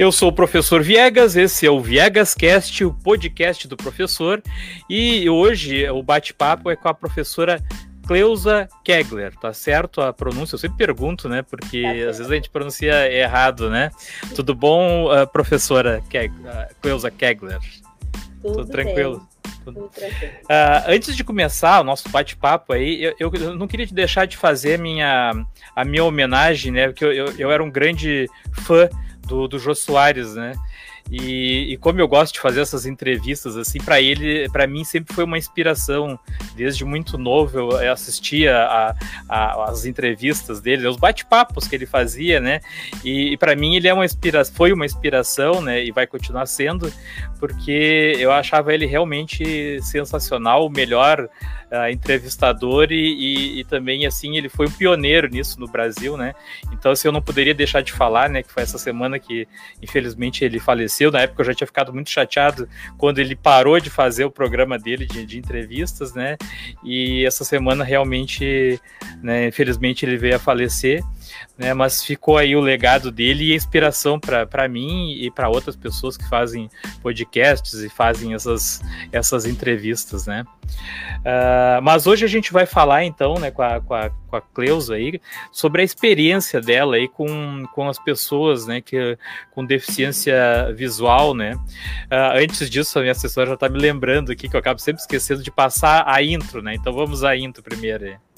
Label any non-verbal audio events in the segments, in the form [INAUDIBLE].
Eu sou o professor Viegas, esse é o Viegas Cast, o podcast do professor, e hoje o bate-papo é com a professora Cleusa Kegler, tá certo a pronúncia? Eu sempre pergunto, né? Porque é às vezes a gente pronuncia errado, né? Tudo bom, professora Keg uh, Cleusa Kegler? Tudo, Tudo tranquilo? Tranquilo. Uh, antes de começar o nosso bate-papo aí, eu, eu, não queria deixar de fazer a minha, a minha homenagem, né? Porque eu, eu, eu era um grande fã do, do Jô Soares, né? E, e, como eu gosto de fazer essas entrevistas, assim, para ele, para mim sempre foi uma inspiração. Desde muito novo eu assistia a, a, as entrevistas dele, os bate-papos que ele fazia, né? E, e para mim ele é uma inspira foi uma inspiração, né? E vai continuar sendo, porque eu achava ele realmente sensacional, o melhor uh, entrevistador e, e, e, também assim ele foi um pioneiro nisso no Brasil, né? Então assim eu não poderia deixar de falar, né? Que foi essa semana que infelizmente ele faleceu. Na época eu já tinha ficado muito chateado quando ele parou de fazer o programa dele de, de entrevistas, né? E essa semana realmente, né? Infelizmente ele veio a falecer né? Mas ficou aí o legado dele e a inspiração para mim e para outras pessoas que fazem podcasts e fazem essas, essas entrevistas, né? Uh, mas hoje a gente vai falar então, né, com a, com a, com a Cleusa aí, sobre a experiência dela aí com, com as pessoas, né, que, com deficiência visual, né? Uh, antes disso, a minha assessora já está me lembrando aqui que eu acabo sempre esquecendo de passar a intro, né? Então vamos à intro primeiro aí.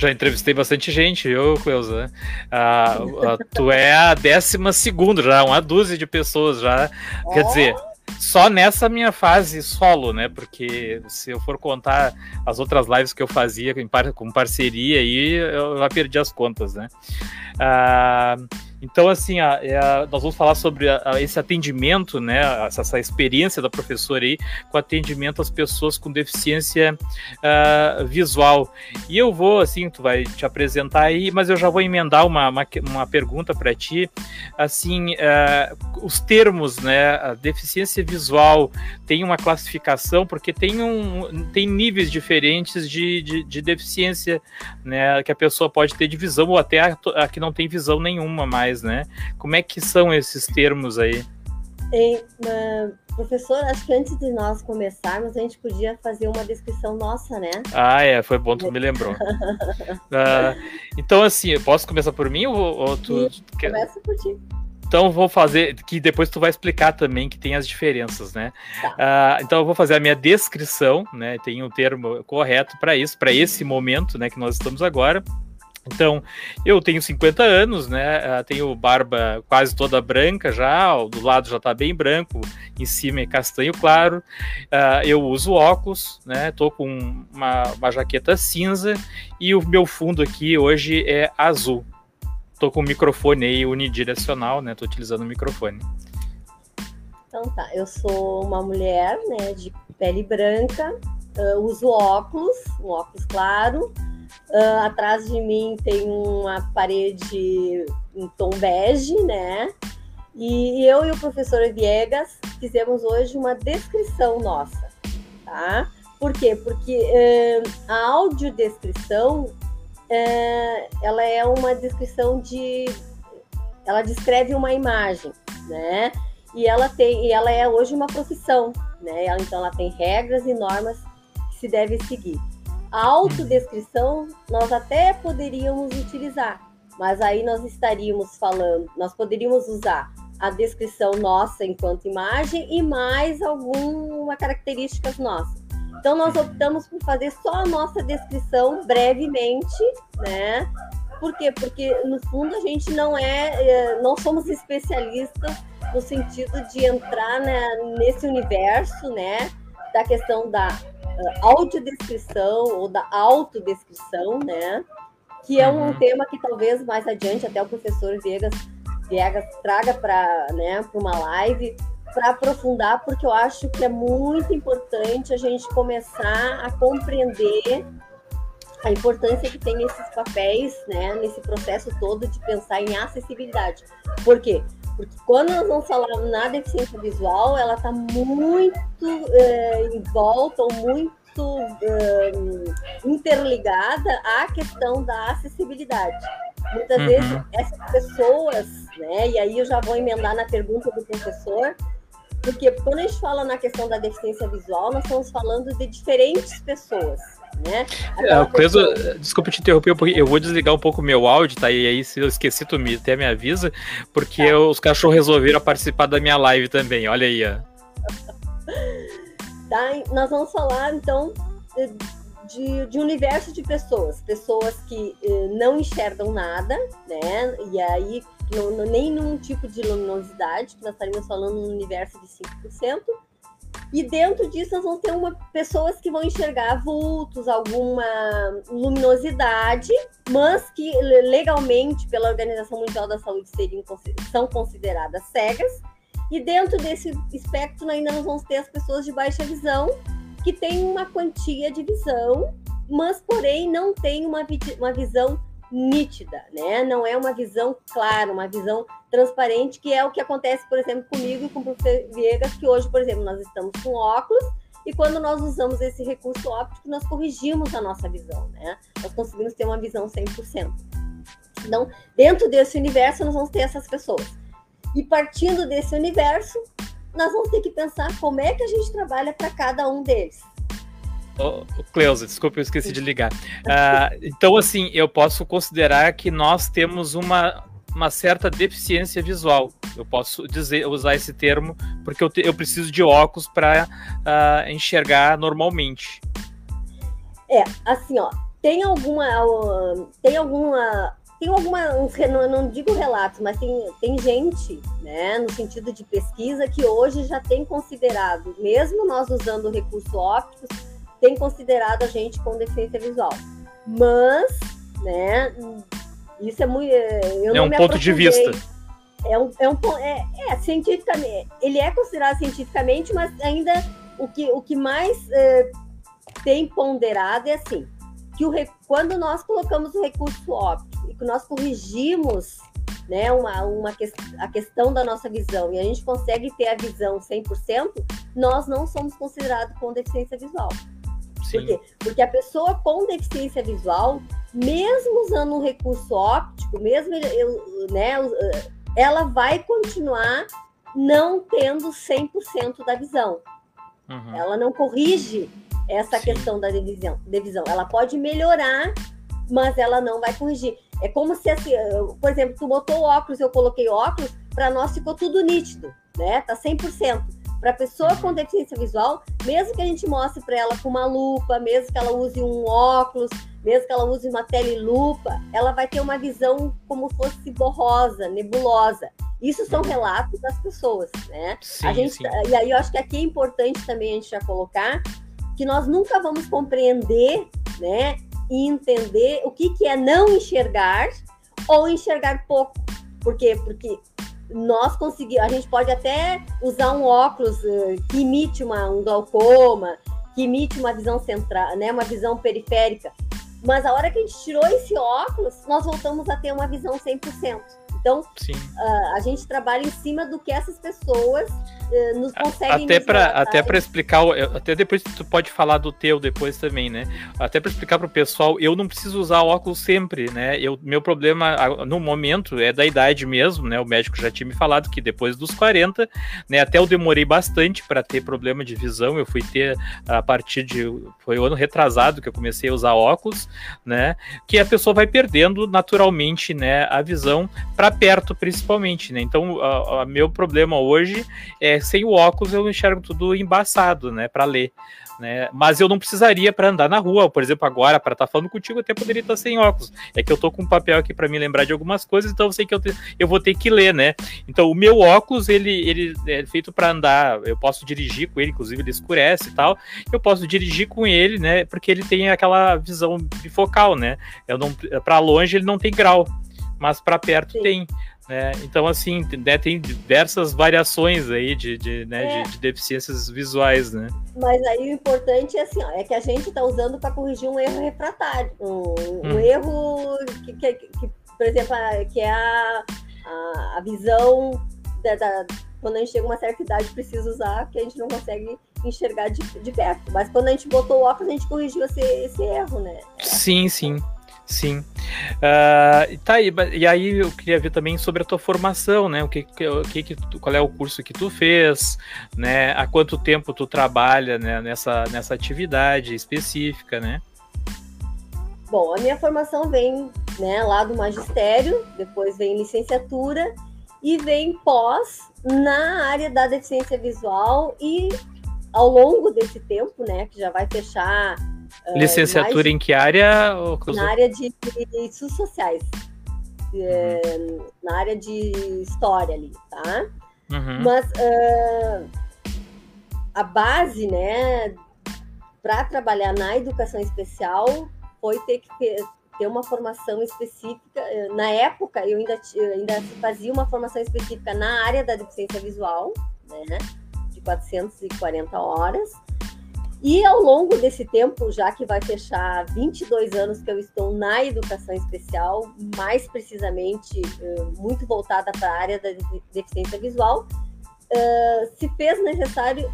Já entrevistei bastante gente, eu, Cleusa. Ah, tu é a décima segunda, já, uma dúzia de pessoas já. Oh. Quer dizer, só nessa minha fase solo, né? Porque se eu for contar as outras lives que eu fazia com parceria aí, eu já perdi as contas, né? Ah, então, assim, a, é a, nós vamos falar sobre a, esse atendimento, né, essa, essa, experiência da professora aí com atendimento às pessoas com deficiência uh, visual. E eu vou, assim, tu vai te apresentar aí, mas eu já vou emendar uma, uma, uma pergunta para ti. Assim, uh, os termos, né, deficiência visual tem uma classificação, porque tem, um, tem níveis diferentes de, de, de deficiência, né, que a pessoa pode ter de visão ou até a, a que não tem visão nenhuma mais mais, né? Como é que são esses termos aí? Uh, professor, acho que antes de nós começarmos, a gente podia fazer uma descrição nossa, né? Ah, é, foi bom tu me lembrou. uh, [LAUGHS] então, assim, posso começar por mim ou, ou tu, tu quer... Começa por ti. Então vou fazer, que depois tu vai explicar também que tem as diferenças, né? Tá. Uh, então eu vou fazer a minha descrição, né? Tem um termo correto para isso, para esse momento, né? Que nós estamos agora. Então, eu tenho 50 anos, né? Ah, tenho barba quase toda branca já, do lado já tá bem branco, em cima é castanho claro. Uh, eu uso óculos, né? Tô com uma, uma jaqueta cinza e o meu fundo aqui hoje é azul. Tô com o microfone aí unidirecional, né? Tô utilizando o microfone. Então tá, eu sou uma mulher, né, de pele branca, uh, uso óculos, um óculos claro, Uh, atrás de mim tem uma parede em tom bege, né? E eu e o professor Viegas fizemos hoje uma descrição nossa, tá? Por quê? Porque uh, a audiodescrição uh, ela é uma descrição de. Ela descreve uma imagem, né? E ela tem, e ela é hoje uma profissão, né? Então ela tem regras e normas que se deve seguir. A autodescrição nós até poderíamos utilizar, mas aí nós estaríamos falando, nós poderíamos usar a descrição nossa enquanto imagem e mais alguma características nossas. Então nós optamos por fazer só a nossa descrição brevemente, né? Por quê? Porque no fundo a gente não é, é não somos especialistas no sentido de entrar né, nesse universo, né? Da questão da audiodescrição ou da autodescrição, né? Que é um uhum. tema que talvez mais adiante até o professor Viegas, Viegas traga para né, uma live para aprofundar, porque eu acho que é muito importante a gente começar a compreender a importância que tem esses papéis, né, nesse processo todo de pensar em acessibilidade. Por quê? Porque quando nós vamos falar na deficiência visual, ela está muito é, em volta ou muito é, interligada à questão da acessibilidade. Muitas uhum. vezes essas pessoas, né, e aí eu já vou emendar na pergunta do professor, porque quando a gente fala na questão da deficiência visual, nós estamos falando de diferentes pessoas. Né? É, pessoa... desculpa te interromper, eu vou desligar um pouco meu áudio, tá? E aí, se eu esqueci, tu me, até me avisa, porque tá. os cachorros resolveram participar da minha live também, olha aí. Ó. Tá, nós vamos falar então de, de universo de pessoas, pessoas que eh, não enxergam nada, né? E aí no, nem num tipo de luminosidade, que nós estaríamos falando num universo de 5%. E dentro disso nós vamos ter uma, pessoas que vão enxergar vultos, alguma luminosidade, mas que legalmente pela Organização Mundial da Saúde seriam, são consideradas cegas. E dentro desse espectro ainda nós vamos ter as pessoas de baixa visão, que têm uma quantia de visão, mas porém não tem uma, uma visão nítida, né? Não é uma visão clara, uma visão transparente, que é o que acontece, por exemplo, comigo e com o professor Viegas, que hoje, por exemplo, nós estamos com óculos e quando nós usamos esse recurso óptico, nós corrigimos a nossa visão, né? Nós conseguimos ter uma visão 100%. Então, dentro desse universo, nós vamos ter essas pessoas. E partindo desse universo, nós vamos ter que pensar como é que a gente trabalha para cada um deles. Oh, Cleusa, desculpa, eu esqueci de ligar. Uh, então, assim, eu posso considerar que nós temos uma, uma certa deficiência visual. Eu posso dizer, usar esse termo porque eu, te, eu preciso de óculos para uh, ah, enxergar normalmente. É, assim, ó, tem alguma, tem alguma, tem alguma, não, não digo relatos, mas tem, tem gente, né, no sentido de pesquisa que hoje já tem considerado, mesmo nós usando recurso óptico, tem considerado a gente com deficiência visual. Mas, né, isso é muito. Eu é um ponto de vista. É um, é um é, é, cientificamente. Ele é considerado cientificamente, mas ainda o que, o que mais é, tem ponderado é assim: que o, quando nós colocamos o recurso óptico e que nós corrigimos né, uma, uma que, a questão da nossa visão e a gente consegue ter a visão 100%, nós não somos considerados com deficiência visual. Por quê? Porque a pessoa com deficiência visual, mesmo usando um recurso óptico, mesmo eu, né, ela vai continuar não tendo 100% da visão. Uhum. Ela não corrige essa Sim. questão da divisão, divisão. Ela pode melhorar, mas ela não vai corrigir. É como se, assim, por exemplo, tu botou óculos, eu coloquei óculos, para nós ficou tudo nítido, né? Tá 100%. Para a pessoa com deficiência visual, mesmo que a gente mostre para ela com uma lupa, mesmo que ela use um óculos, mesmo que ela use uma telelupa, ela vai ter uma visão como fosse borrosa, nebulosa. Isso são relatos das pessoas, né? Sim, a gente, sim. E aí eu acho que aqui é importante também a gente já colocar que nós nunca vamos compreender, né, e entender o que, que é não enxergar ou enxergar pouco. Por quê? Porque nós conseguimos, a gente pode até usar um óculos uh, que imite uma, um glaucoma, que imite uma visão central, né, uma visão periférica. Mas a hora que a gente tirou esse óculos, nós voltamos a ter uma visão 100%. Então, uh, a gente trabalha em cima do que essas pessoas uh, nos conseguem. Até para até para explicar, até depois tu pode falar do teu depois também, né? Até para explicar para o pessoal, eu não preciso usar óculos sempre, né? Eu, meu problema no momento é da idade mesmo, né? O médico já tinha me falado que depois dos 40, né? Até eu demorei bastante para ter problema de visão. Eu fui ter a partir de foi o ano retrasado que eu comecei a usar óculos, né? Que a pessoa vai perdendo naturalmente, né? A visão para perto, principalmente, né? Então, o meu problema hoje é sem o óculos eu enxergo tudo embaçado, né, para ler né? Mas eu não precisaria para andar na rua, por exemplo, agora para estar tá falando contigo, eu até poderia estar sem óculos. É que eu tô com um papel aqui para me lembrar de algumas coisas, então eu sei que eu, te, eu vou ter que ler, né? Então o meu óculos ele, ele é feito para andar, eu posso dirigir com ele, inclusive ele escurece e tal. Eu posso dirigir com ele, né? Porque ele tem aquela visão bifocal, né? Eu não para longe ele não tem grau, mas para perto Sim. tem. Né? Então, assim, né, tem diversas variações aí de, de, né, é. de, de, deficiências visuais, né? Mas aí o importante é assim, ó, é que a gente está usando para corrigir um erro refratário, um, hum. um erro que, que, que, por exemplo, que é a, a, a visão da, da, quando a gente chega a uma certa idade precisa usar, que a gente não consegue enxergar de, de perto. Mas quando a gente botou o óculos, a gente corrigiu esse, esse erro, né? Sim, sim. Sim. Uh, tá aí, e aí eu queria ver também sobre a tua formação, né? O que, que, qual é o curso que tu fez, né? Há quanto tempo tu trabalha né, nessa, nessa atividade específica, né? Bom, a minha formação vem né, lá do magistério, depois vem licenciatura e vem pós na área da deficiência visual e ao longo desse tempo, né, que já vai fechar Licenciatura em que área? Na área de, estudos sociais, uhum. na área de história ali, tá? Uhum. Mas uh, a base, né, para trabalhar na educação especial foi ter que ter, ter uma formação específica. Na época, eu ainda, eu ainda fazia uma formação específica na área da deficiência visual, né, de 440 horas. E ao longo desse tempo, já que vai fechar 22 anos que eu estou na educação especial, mais precisamente eh, muito voltada para a área da deficiência visual, eh, se fez necessário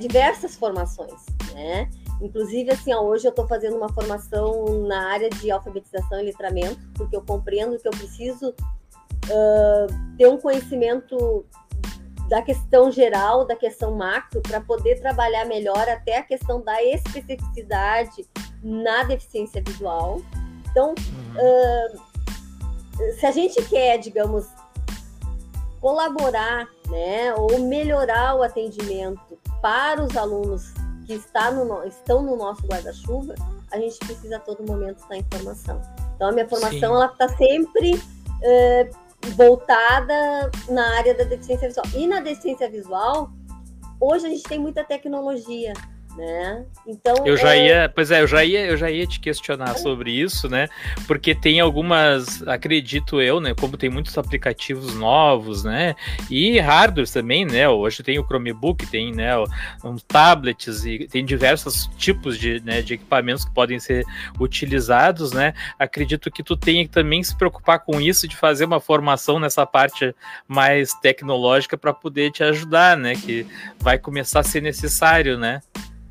diversas formações, né? Inclusive, assim, ó, hoje eu estou fazendo uma formação na área de alfabetização e letramento, porque eu compreendo que eu preciso uh, ter um conhecimento da questão geral, da questão macro, para poder trabalhar melhor até a questão da especificidade na deficiência visual. Então, uh, se a gente quer, digamos, colaborar, né, ou melhorar o atendimento para os alunos que está no, estão no nosso guarda-chuva, a gente precisa a todo momento estar em formação. Então, a minha formação Sim. ela está sempre uh, voltada na área da deficiência visual. E na deficiência visual, hoje a gente tem muita tecnologia né? Então eu já é... ia, pois é, eu já ia, eu já ia te questionar sobre isso, né? Porque tem algumas, acredito eu, né? Como tem muitos aplicativos novos, né? E hardwares também, né? Hoje tem o Chromebook, tem, né? Uns tablets e tem diversos tipos de, né, de equipamentos que podem ser utilizados, né? Acredito que tu tenha que também se preocupar com isso, de fazer uma formação nessa parte mais tecnológica para poder te ajudar, né? Que vai começar a ser necessário, né?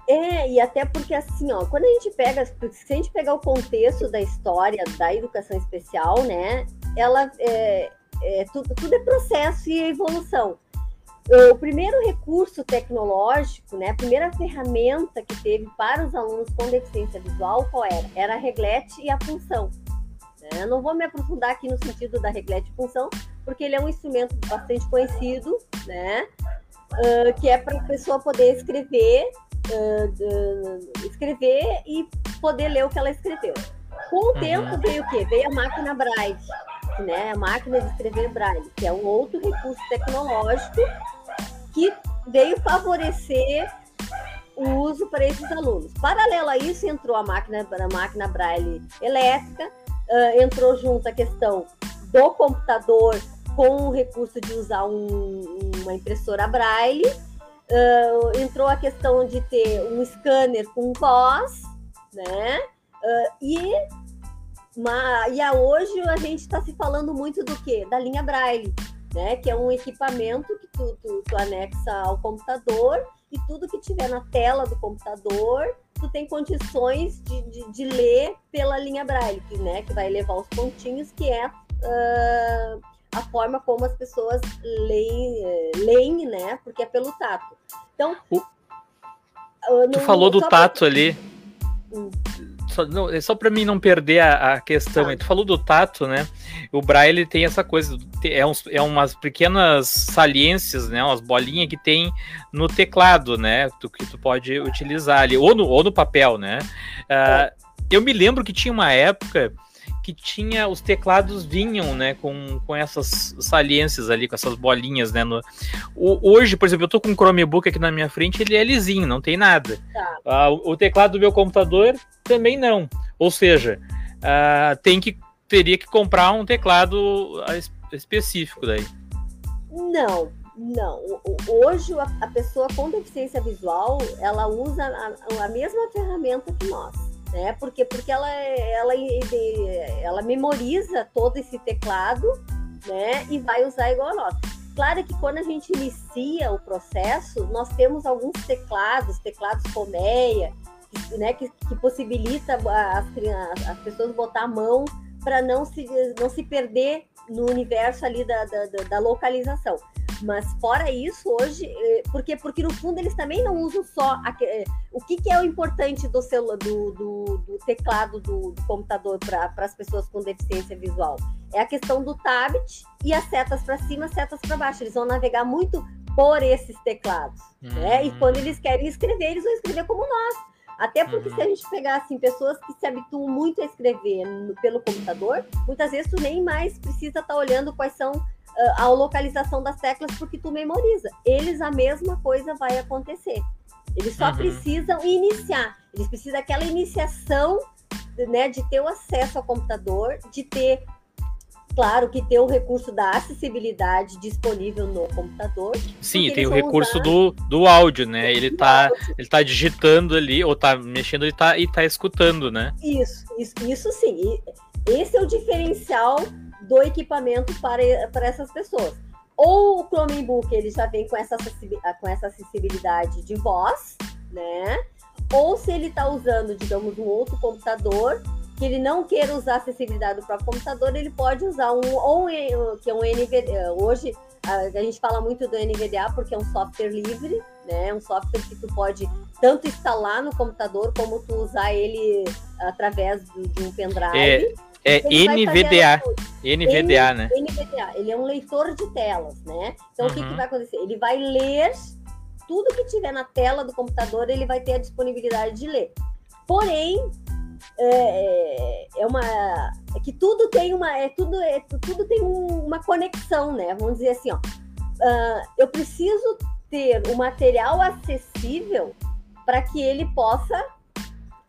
É, e até porque assim, ó, quando a gente pega, se a gente pegar o contexto da história da educação especial, né, ela é, é tudo, tudo é processo e evolução. O primeiro recurso tecnológico, né, a primeira ferramenta que teve para os alunos com deficiência visual, qual era? Era a reglete e a função. Né? Não vou me aprofundar aqui no sentido da reglete e função, porque ele é um instrumento bastante conhecido, né, uh, que é para a pessoa poder escrever uh, escrever e poder ler o que ela escreveu. Com o uhum. tempo veio o quê? Veio a máquina Braille, né? A máquina de escrever Braille, que é um outro recurso tecnológico que veio favorecer o uso para esses alunos. Paralelo a isso, entrou a máquina, a máquina Braille elétrica, uh, entrou junto a questão do computador com o recurso de usar um, uma impressora Braille Uh, entrou a questão de ter um scanner com voz, né? Uh, e, uma, e a hoje a gente está se falando muito do que? Da linha Braille, né? Que é um equipamento que tu, tu, tu anexa ao computador e tudo que tiver na tela do computador, tu tem condições de, de, de ler pela linha Braille, né, que vai levar os pontinhos, que é uh, a forma como as pessoas leem, eh, leem né? Porque é pelo tato. Então. O... Ah, tu falou do tato pra... ali. Hum. Só, não, é só para mim não perder a, a questão. Ah. Tu falou do tato, né? O Braille tem essa coisa, é, uns, é umas pequenas saliências, né? Umas bolinhas que tem no teclado, né? Tu, que tu pode utilizar ali, ou no, ou no papel, né? Uh, eu me lembro que tinha uma época que tinha os teclados vinham, né, com, com essas saliências ali, com essas bolinhas, né, no, o, hoje, por exemplo, eu tô com um Chromebook aqui na minha frente, ele é lisinho, não tem nada. Tá. Ah, o, o, teclado do meu computador também não, ou seja, ah, tem que, teria que comprar um teclado específico daí. Não, não. Hoje a pessoa com deficiência visual, ela usa a, a mesma ferramenta que nós né? Porque, porque ela, ela, ela memoriza todo esse teclado, né? E vai usar igual a nós. Claro que quando a gente inicia o processo, nós temos alguns teclados, teclados colmeia, né, que, que possibilita as, as pessoas botar a mão para não se, não se perder no universo ali da, da, da, localização. Mas fora isso, hoje, eh, porque, porque no fundo eles também não usam só a, eh, o que, que, é o importante do, celular, do, do, do teclado do, do computador para as pessoas com deficiência visual. É a questão do tablet e as setas para cima, setas para baixo. Eles vão navegar muito por esses teclados. Uhum. Né? E hum. quando eles querem escrever, eles vão escrever como nós. Até porque uhum. se a gente pegar assim, pessoas que se habituam muito a escrever no, pelo computador, muitas vezes tu nem mais precisa estar tá olhando quais são a localização das teclas porque tu memoriza. Eles a mesma coisa vai acontecer. Eles só uhum. precisam iniciar. Eles precisam daquela iniciação, né, de ter o acesso ao computador, de ter Claro que tem o recurso da acessibilidade disponível no computador. Sim, tem o recurso usar... do, do áudio, né? Ele tá, ele tá digitando ali, ou tá mexendo ele tá, e tá escutando, né? Isso, isso, isso sim. Esse é o diferencial do equipamento para, para essas pessoas. Ou o Chromebook ele já vem com essa, com essa acessibilidade de voz, né? Ou se ele está usando, digamos, um outro computador, que ele não queira usar a acessibilidade do próprio computador, ele pode usar um ou um, que é um NVDA. Hoje a, gente fala muito do NVDA porque é um software livre, né? Um software que tu pode tanto instalar no computador como tu usar ele através de um pendrive. É... É NVDA. NVDA, né? NVDA. Ele é um leitor de telas, né? Então, uhum. o que, que uhum. vai acontecer? Ele vai ler tudo que tiver na tela do computador, ele vai ter a disponibilidade de ler. Porém, é, é, é uma é que tudo tem uma é tudo é, tudo tem um, uma conexão né vamos dizer assim ó uh, eu preciso ter o material acessível para que ele possa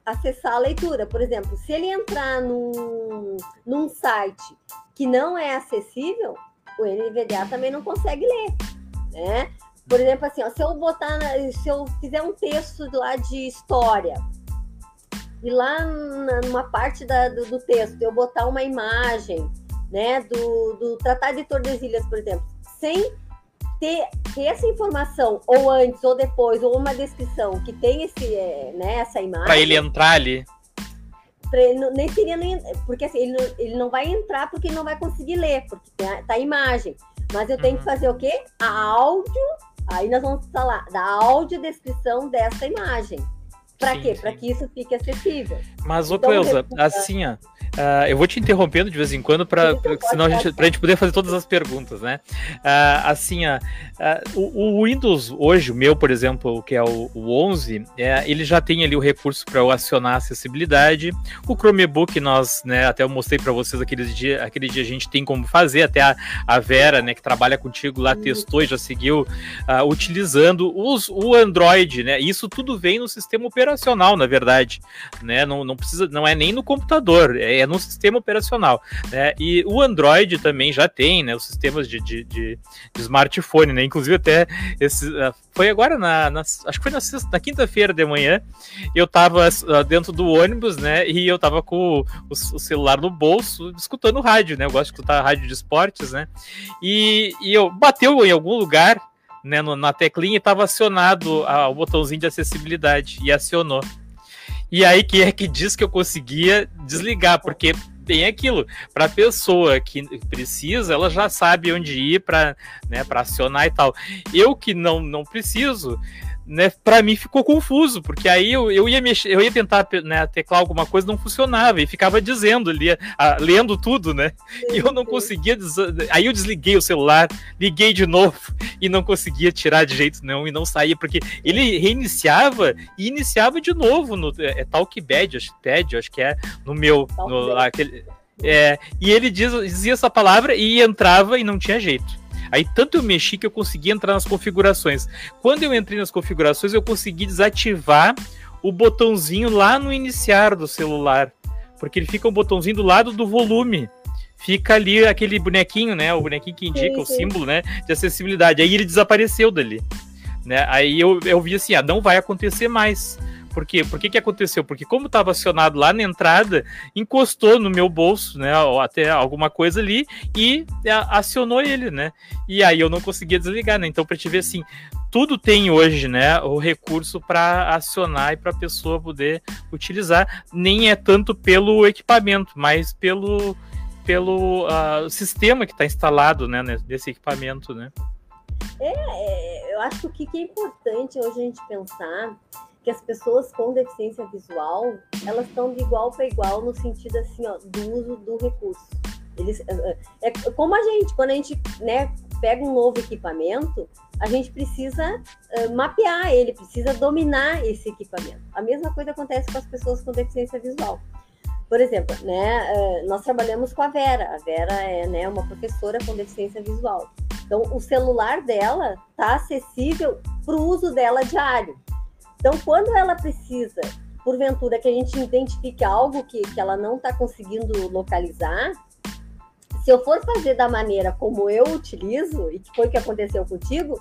acessar a leitura. Por exemplo se ele entrar num, num site que não é acessível o NVDA também não consegue ler né? Por exemplo assim ó, se eu botar na, se eu fizer um texto lá de história e lá numa parte da, do, do, texto eu botar uma imagem, né, do, do Tratado de Tordesilhas, por exemplo, sem ter, ter essa informação, ou antes ou depois, ou uma descrição que tem esse, é, né, essa imagem. Para ele entrar ali. Ele, nem seria nem. Porque assim, ele, não, ele não vai entrar porque ele não vai conseguir ler, porque tá, tá a imagem. Mas eu tenho uhum. que fazer o quê? A áudio. Aí nós vamos falar da audiodescrição dessa imagem. Para quê? Para que isso fique acessível. Mas, ô então, Cleusa, assim, ó, Uh, eu vou te interrompendo de vez em quando para senão a gente, pra gente poder fazer todas as perguntas, né? Uh, assim, uh, o, o, Windows hoje, o meu, por exemplo, que é o, o 11, é, ele já tem ali o recurso para acionar a acessibilidade. O Chromebook, nós, né, até eu mostrei para vocês aquele dia, aquele dia a gente tem como fazer, até a, a Vera, né, que trabalha contigo lá, testou e já seguiu utilizando os, o Android, né? Isso tudo vem no sistema operacional, na verdade, né? Não, não precisa, não é nem no computador, é é no sistema operacional. Né? E o Android também já tem, né? Os sistemas de, de, de, de smartphone, né? Inclusive até esse, uh, foi agora na, na, acho que foi na, na quinta-feira de manhã. Eu tava uh, dentro do ônibus, né? E eu tava com o, o, celular no bolso, escutando rádio, né? Eu gosto de escutar rádio de esportes, né? E, e eu bateu em algum lugar. Né, no, na teclinha estava acionado uh, o botãozinho de acessibilidade e acionou. E aí que é que diz que eu conseguia desligar, porque tem aquilo, para a pessoa que precisa, ela já sabe onde ir para né, acionar e tal. Eu que não, não preciso, né, para mim ficou confuso, porque aí eu, eu ia mexer, eu ia tentar né, teclar alguma coisa, não funcionava, e ficava dizendo, lia, a, lendo tudo, né? E eu não conseguia. Aí eu desliguei o celular, liguei de novo [LAUGHS] e não conseguia tirar de jeito nenhum e não saía, porque ele reiniciava e iniciava de novo no é, é Talkbad, acho, Pad, acho que é no meu. No, aquele, é, e ele diz, dizia essa palavra e entrava e não tinha jeito. Aí tanto eu mexi que eu consegui entrar nas configurações. Quando eu entrei nas configurações, eu consegui desativar o botãozinho lá no iniciar do celular, porque ele fica um botãozinho do lado do volume. Fica ali aquele bonequinho, né? O bonequinho que indica sim, o símbolo, né? De acessibilidade. Aí ele desapareceu dali. Né? Aí eu, eu vi assim, ah, não vai acontecer mais Por quê? Por que, que aconteceu? Porque como estava acionado lá na entrada, encostou no meu bolso, né? Ou até alguma coisa ali e acionou ele, né? E aí eu não conseguia desligar, né? Então, para te ver assim, tudo tem hoje, né, o recurso para acionar e para a pessoa poder utilizar. Nem é tanto pelo equipamento, mas pelo pelo uh, sistema que está instalado, né, nesse equipamento, né? É, é, eu acho que o que é importante hoje a gente pensar que as pessoas com deficiência visual elas estão de igual para igual no sentido assim ó, do uso do recurso. Eles, é, é, é como a gente quando a gente né, pega um novo equipamento, a gente precisa uh, mapear ele, precisa dominar esse equipamento. A mesma coisa acontece com as pessoas com deficiência visual. Por exemplo, né, nós trabalhamos com a Vera. A Vera é né, uma professora com deficiência visual. Então, o celular dela está acessível para o uso dela diário. Então, quando ela precisa, porventura, que a gente identifique algo que, que ela não está conseguindo localizar, se eu for fazer da maneira como eu utilizo, e que foi o que aconteceu contigo,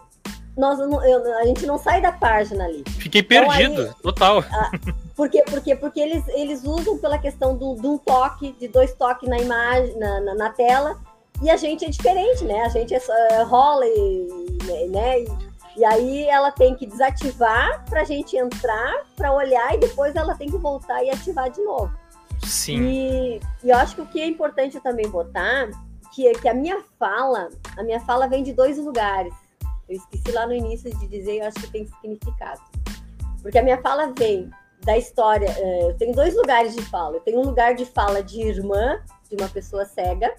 nós eu, a gente não sai da página ali. Fiquei perdido, então, aí, total. Ah, por quê? Porque, porque eles, eles usam pela questão do, de um toque, de dois toques na imagem, na, na, na tela, e a gente é diferente, né? A gente é, é rola e, né? E, e aí ela tem que desativar para a gente entrar, para olhar, e depois ela tem que voltar e ativar de novo. Sim. E, e eu acho que o que é importante também botar, que, que a minha fala, a minha fala vem de dois lugares. Eu esqueci lá no início de dizer, eu acho que tem significado. Porque a minha fala vem da história. É, eu tenho dois lugares de fala. Eu tenho um lugar de fala de irmã, de uma pessoa cega,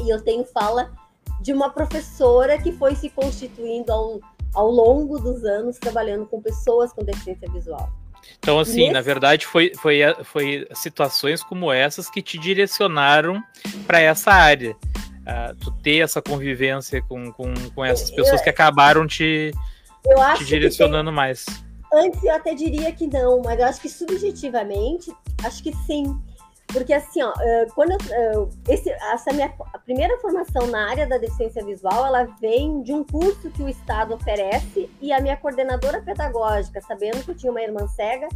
e eu tenho fala de uma professora que foi se constituindo ao, ao longo dos anos trabalhando com pessoas com deficiência visual. Então, assim, Nesse... na verdade, foi, foi, foi situações como essas que te direcionaram para essa área. Uh, tu ter essa convivência com, com, com essas pessoas eu, que acabaram te, te direcionando tem... mais. Antes eu até diria que não, mas eu acho que subjetivamente, acho que sim. Porque assim, ó, quando eu, esse, essa minha a primeira formação na área da deficiência visual, ela vem de um curso que o Estado oferece e a minha coordenadora pedagógica, sabendo que eu tinha uma irmã cega,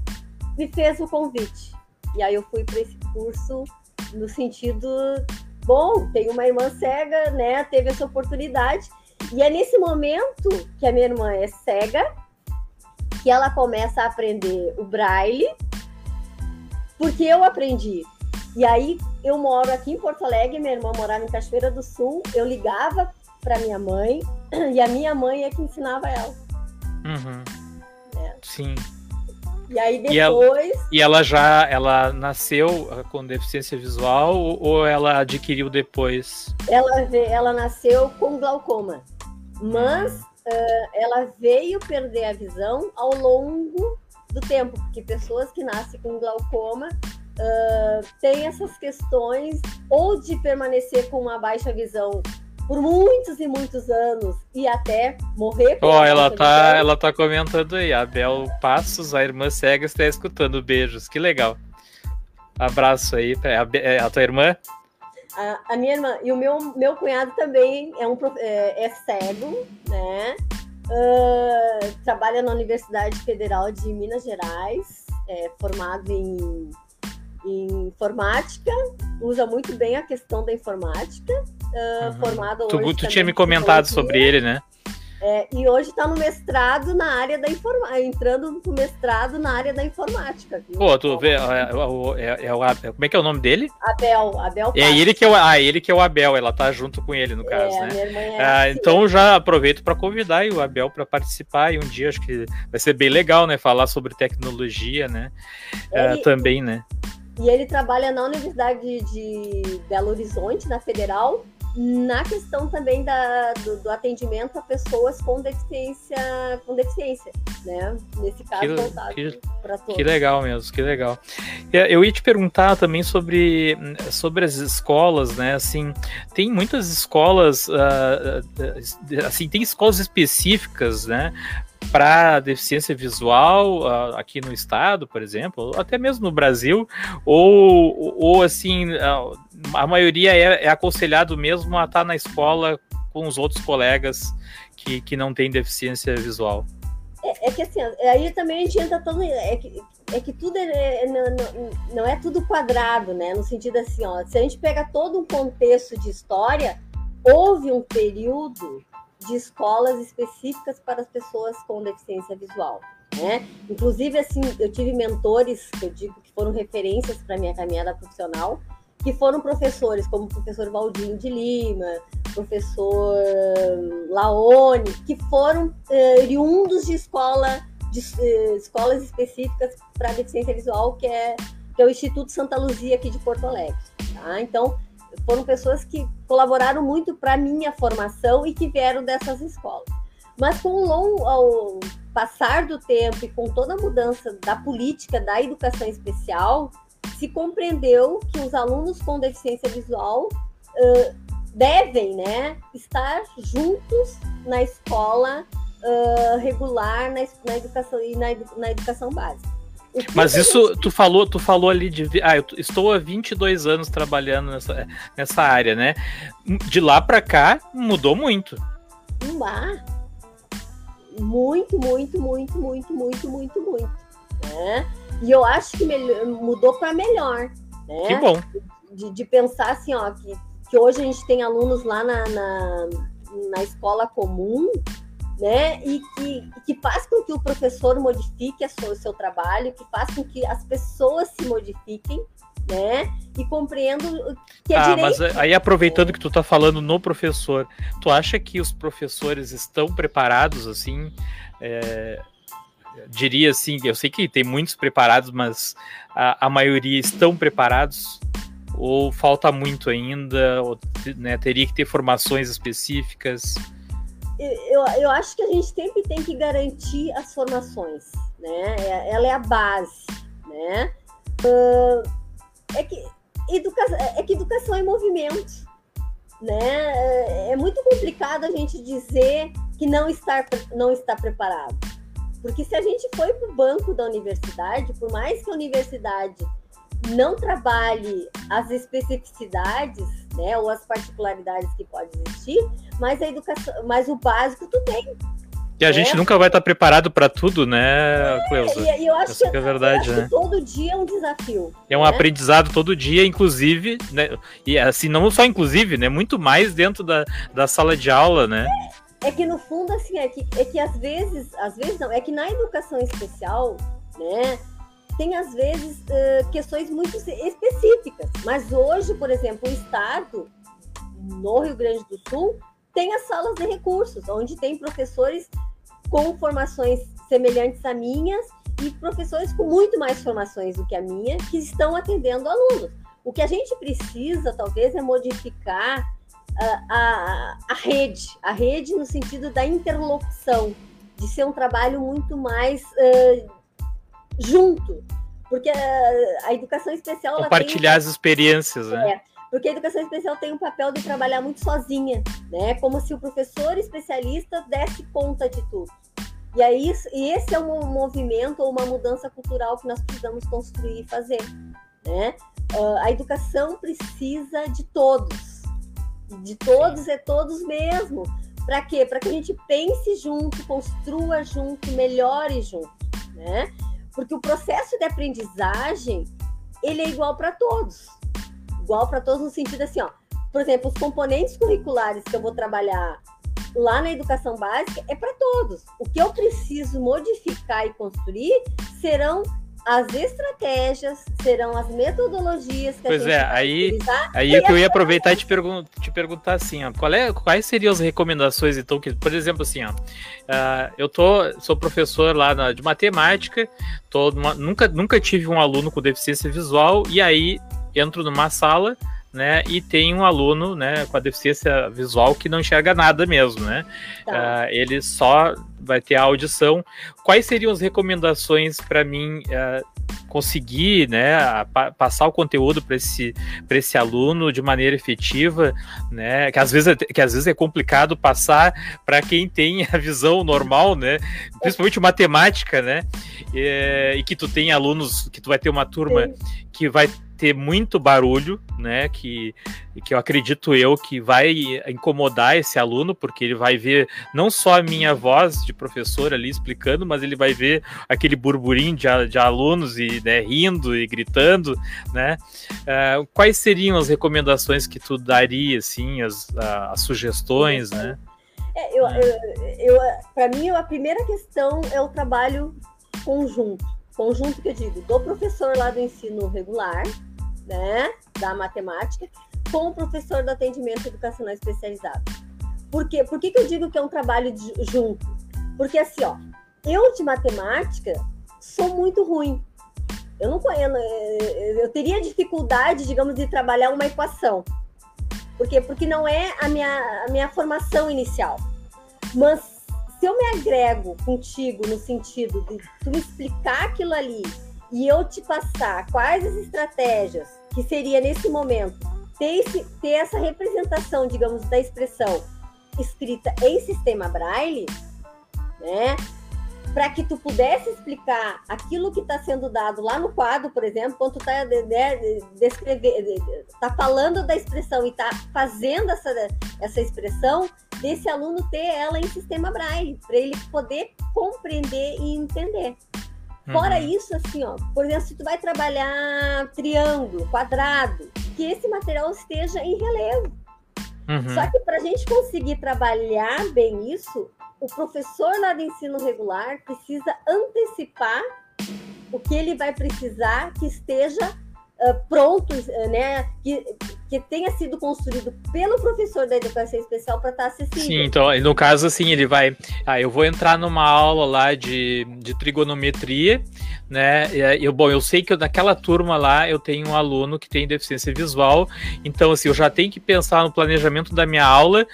me fez o convite. E aí eu fui para esse curso no sentido, bom, tem uma irmã cega, né? Teve essa oportunidade. E é nesse momento que a minha irmã é cega que ela começa a aprender o braille, porque eu aprendi e aí eu moro aqui em Porto Alegre, minha irmã morava em Cachoeira do Sul, eu ligava para minha mãe [CLEARS THROAT] e a minha mãe é que ensinava ela. Uhum. É. Sim. E aí depois. E ela, e ela, já ela nasceu ah, com deficiência visual ou ela adquiriu depois? Ela, ela nasceu com glaucoma, mas uh, ela veio perder a visão ao longo do tempo, porque pessoas que nascem com glaucoma uh, tem essas questões ou de permanecer com uma baixa visão por muitos e muitos anos e até morrer. Com oh, ela tá, ela tá comentando aí, a Bel Passos, a irmã cega, está escutando. Beijos, que legal. Abraço aí para a, é a tua irmã. A, a, minha irmã e o meu, meu cunhado também é, um, é, é cego, né? Uh, trabalha na Universidade Federal de Minas Gerais, é, formado em em informática, usa muito bem a questão da informática, uh, uhum. formado tu, hoje. Tu tinha me comentado sobre ele, né? É, e hoje está no mestrado na área da informática, entrando no mestrado na área da informática. Viu? Pô, tu vê, é, é, é, o, como é que é o nome dele? Abel, Abel É ele que é o, ah, ele que é o Abel, ela tá junto com ele no é, caso, né? É ah, assim, então já aproveito para convidar o Abel para participar e um dia acho que vai ser bem legal, né? Falar sobre tecnologia, né? Uh, também, né? E ele trabalha na Universidade de Belo Horizonte, na Federal, na questão também da, do, do, atendimento a pessoas com deficiência, com deficiência, né? Nesse caso, que, todos. Que legal mesmo, que legal. Eu ia te perguntar também sobre, sobre as escolas, né? Assim, tem muitas escolas, uh, assim, tem escolas específicas, né? Para deficiência visual uh, aqui no estado, por exemplo, até mesmo no Brasil, ou, ou assim, uh, a maioria é, é, aconselhado mesmo a estar tá na escola com os outros colegas que, que não têm deficiência visual? É, É, é que assim, aí também a gente entra todo. É que, é que tudo é, é não, não, é tudo quadrado, né? No sentido assim, ó, se a gente pega todo um contexto de história, houve um período de escolas específicas para as pessoas com deficiência visual. Né? Inclusive, assim, eu tive mentores que eu digo que foram referências para minha caminhada profissional, que foram professores como o professor Valdinho de Lima, professor Laone, que foram eh, oriundos de escola de eh, escolas específicas para deficiência visual, que é, que é o Instituto Santa Luzia aqui de Porto Alegre. Tá? Então, foram pessoas que colaboraram muito para minha formação e que vieram dessas escolas. Mas com o longo, ao passar do tempo e com toda a mudança da política da educação especial, se compreendeu que os alunos com deficiência visual uh, devem né, estar juntos na escola uh, regular, na, na, educação e na, na educação básica. Mas isso, tu falou, tu falou ali de. Ah, eu estou há 22 anos trabalhando nessa, nessa área, né? De lá para cá, mudou muito. Ah, muito, muito, muito, muito, muito, muito, muito. Né? E eu acho que melhor, mudou para melhor. Né? Que bom. De, de, pensar assim, ó, que, que hoje a gente tem alunos lá na, na, na escola comum né? E que, que faz com que o professor modifique o seu trabalho, que faz com que as pessoas se modifiquem, né? E compreendo que é ah, direito. Mas aí aproveitando que tu tá falando no professor, tu acha que os professores estão preparados assim? É, diria assim, eu sei que tem muitos preparados, mas a, a maioria estão preparados ou falta muito ainda? Ou, né, teria que ter formações específicas? Eu, eu acho que a gente sempre tem que garantir as formações, né? É, ela é a base, né? Uh, é, que educação, é que educação é movimento, né? É, é muito complicado a gente dizer que não está, não está preparado. Porque se a gente foi para o banco da universidade, por mais que a universidade não trabalhe as especificidades, né, ou as particularidades que podem existir, mas a educação, mas o básico tu tem. E a gente é. nunca vai estar preparado para tudo, né, é, Cleusa? E eu acho, Essa que, é verdade, né? todo dia é um desafio. É um né? aprendizado todo dia, inclusive, né? E assim, não só inclusive, né? Muito mais dentro da, da sala de aula, né? É, é que no fundo, assim, é que, é que às vezes, às vezes não, é que na educação especial, né? Tem às vezes uh, questões muito específicas. Mas hoje, por exemplo, o Estado, no Rio Grande do Sul, tem as salas de recursos, onde tem professores com formações semelhantes à minhas e professores com muito mais formações do que a minha, que estão atendendo alunos. O que a gente precisa, talvez, é modificar uh, a, a rede, a rede no sentido da interlocução, de ser um trabalho muito mais uh, junto, porque a, a educação especial compartilhar tem, as experiências, né? É, porque a educação especial tem um papel de trabalhar muito sozinha, né? Como se o professor especialista desse conta de tudo. E aí e esse é um movimento ou uma mudança cultural que nós precisamos construir e fazer, né? Uh, a educação precisa de todos, de todos é todos mesmo. Para quê? Para que a gente pense junto, construa junto, melhore junto, né? Porque o processo de aprendizagem, ele é igual para todos. Igual para todos no sentido assim, ó. Por exemplo, os componentes curriculares que eu vou trabalhar lá na educação básica é para todos. O que eu preciso modificar e construir serão as estratégias, serão as metodologias que pois a gente é, vai aí, utilizar. Aí é que eu ia aproveitar e te, pergun te perguntar assim, ó, qual é, quais seriam as recomendações, então, que, por exemplo, assim, ó, uh, eu tô, sou professor lá na, de matemática, tô numa, nunca, nunca tive um aluno com deficiência visual, e aí entro numa sala, né, e tem um aluno, né, com a deficiência visual que não enxerga nada mesmo, né, tá. uh, ele só vai ter a audição. Quais seriam as recomendações para mim uh, conseguir, né, pa passar o conteúdo para esse, esse aluno de maneira efetiva, né, que às vezes é, que às vezes é complicado passar para quem tem a visão normal, né, principalmente matemática, né, e, e, que tu tem alunos, que tu vai ter uma turma Sim. que vai ter muito barulho, né? Que, que eu acredito eu que vai incomodar esse aluno, porque ele vai ver não só a minha voz de professor ali explicando, mas ele vai ver aquele burburinho de, de alunos e né, rindo e gritando, né? Uh, quais seriam as recomendações que tu daria, assim, as, as sugestões, né? É, eu, eu, eu para mim, a primeira questão é o trabalho conjunto. Conjunto que eu digo, do professor lá do ensino regular, né, da matemática, com o professor do atendimento educacional especializado. Por quê? Por que, que eu digo que é um trabalho de, junto? Porque assim, ó, eu de matemática sou muito ruim. Eu não conheço, eu teria dificuldade, digamos, de trabalhar uma equação. Por quê? Porque não é a minha, a minha formação inicial. Mas se eu me agrego contigo no sentido de tu me explicar aquilo ali e eu te passar quais as estratégias que seria nesse momento ter, esse, ter essa representação, digamos, da expressão escrita em sistema braille, né? Para que tu pudesse explicar aquilo que está sendo dado lá no quadro, por exemplo, quando tu está né, descrever, tá falando da expressão e está fazendo essa, essa expressão, desse aluno ter ela em sistema braille, para ele poder compreender e entender. Fora uhum. isso, assim, ó, por exemplo, se tu vai trabalhar triângulo, quadrado, que esse material esteja em relevo. Uhum. Só que para a gente conseguir trabalhar bem isso, o professor lá do ensino regular precisa antecipar o que ele vai precisar que esteja uh, pronto, uh, né? Que, que tenha sido construído pelo professor da educação especial para estar tá acessível. Sim, então, no caso, assim, ele vai. Ah, eu vou entrar numa aula lá de, de trigonometria, né? Eu, bom, eu sei que naquela turma lá eu tenho um aluno que tem deficiência visual, então, assim, eu já tenho que pensar no planejamento da minha aula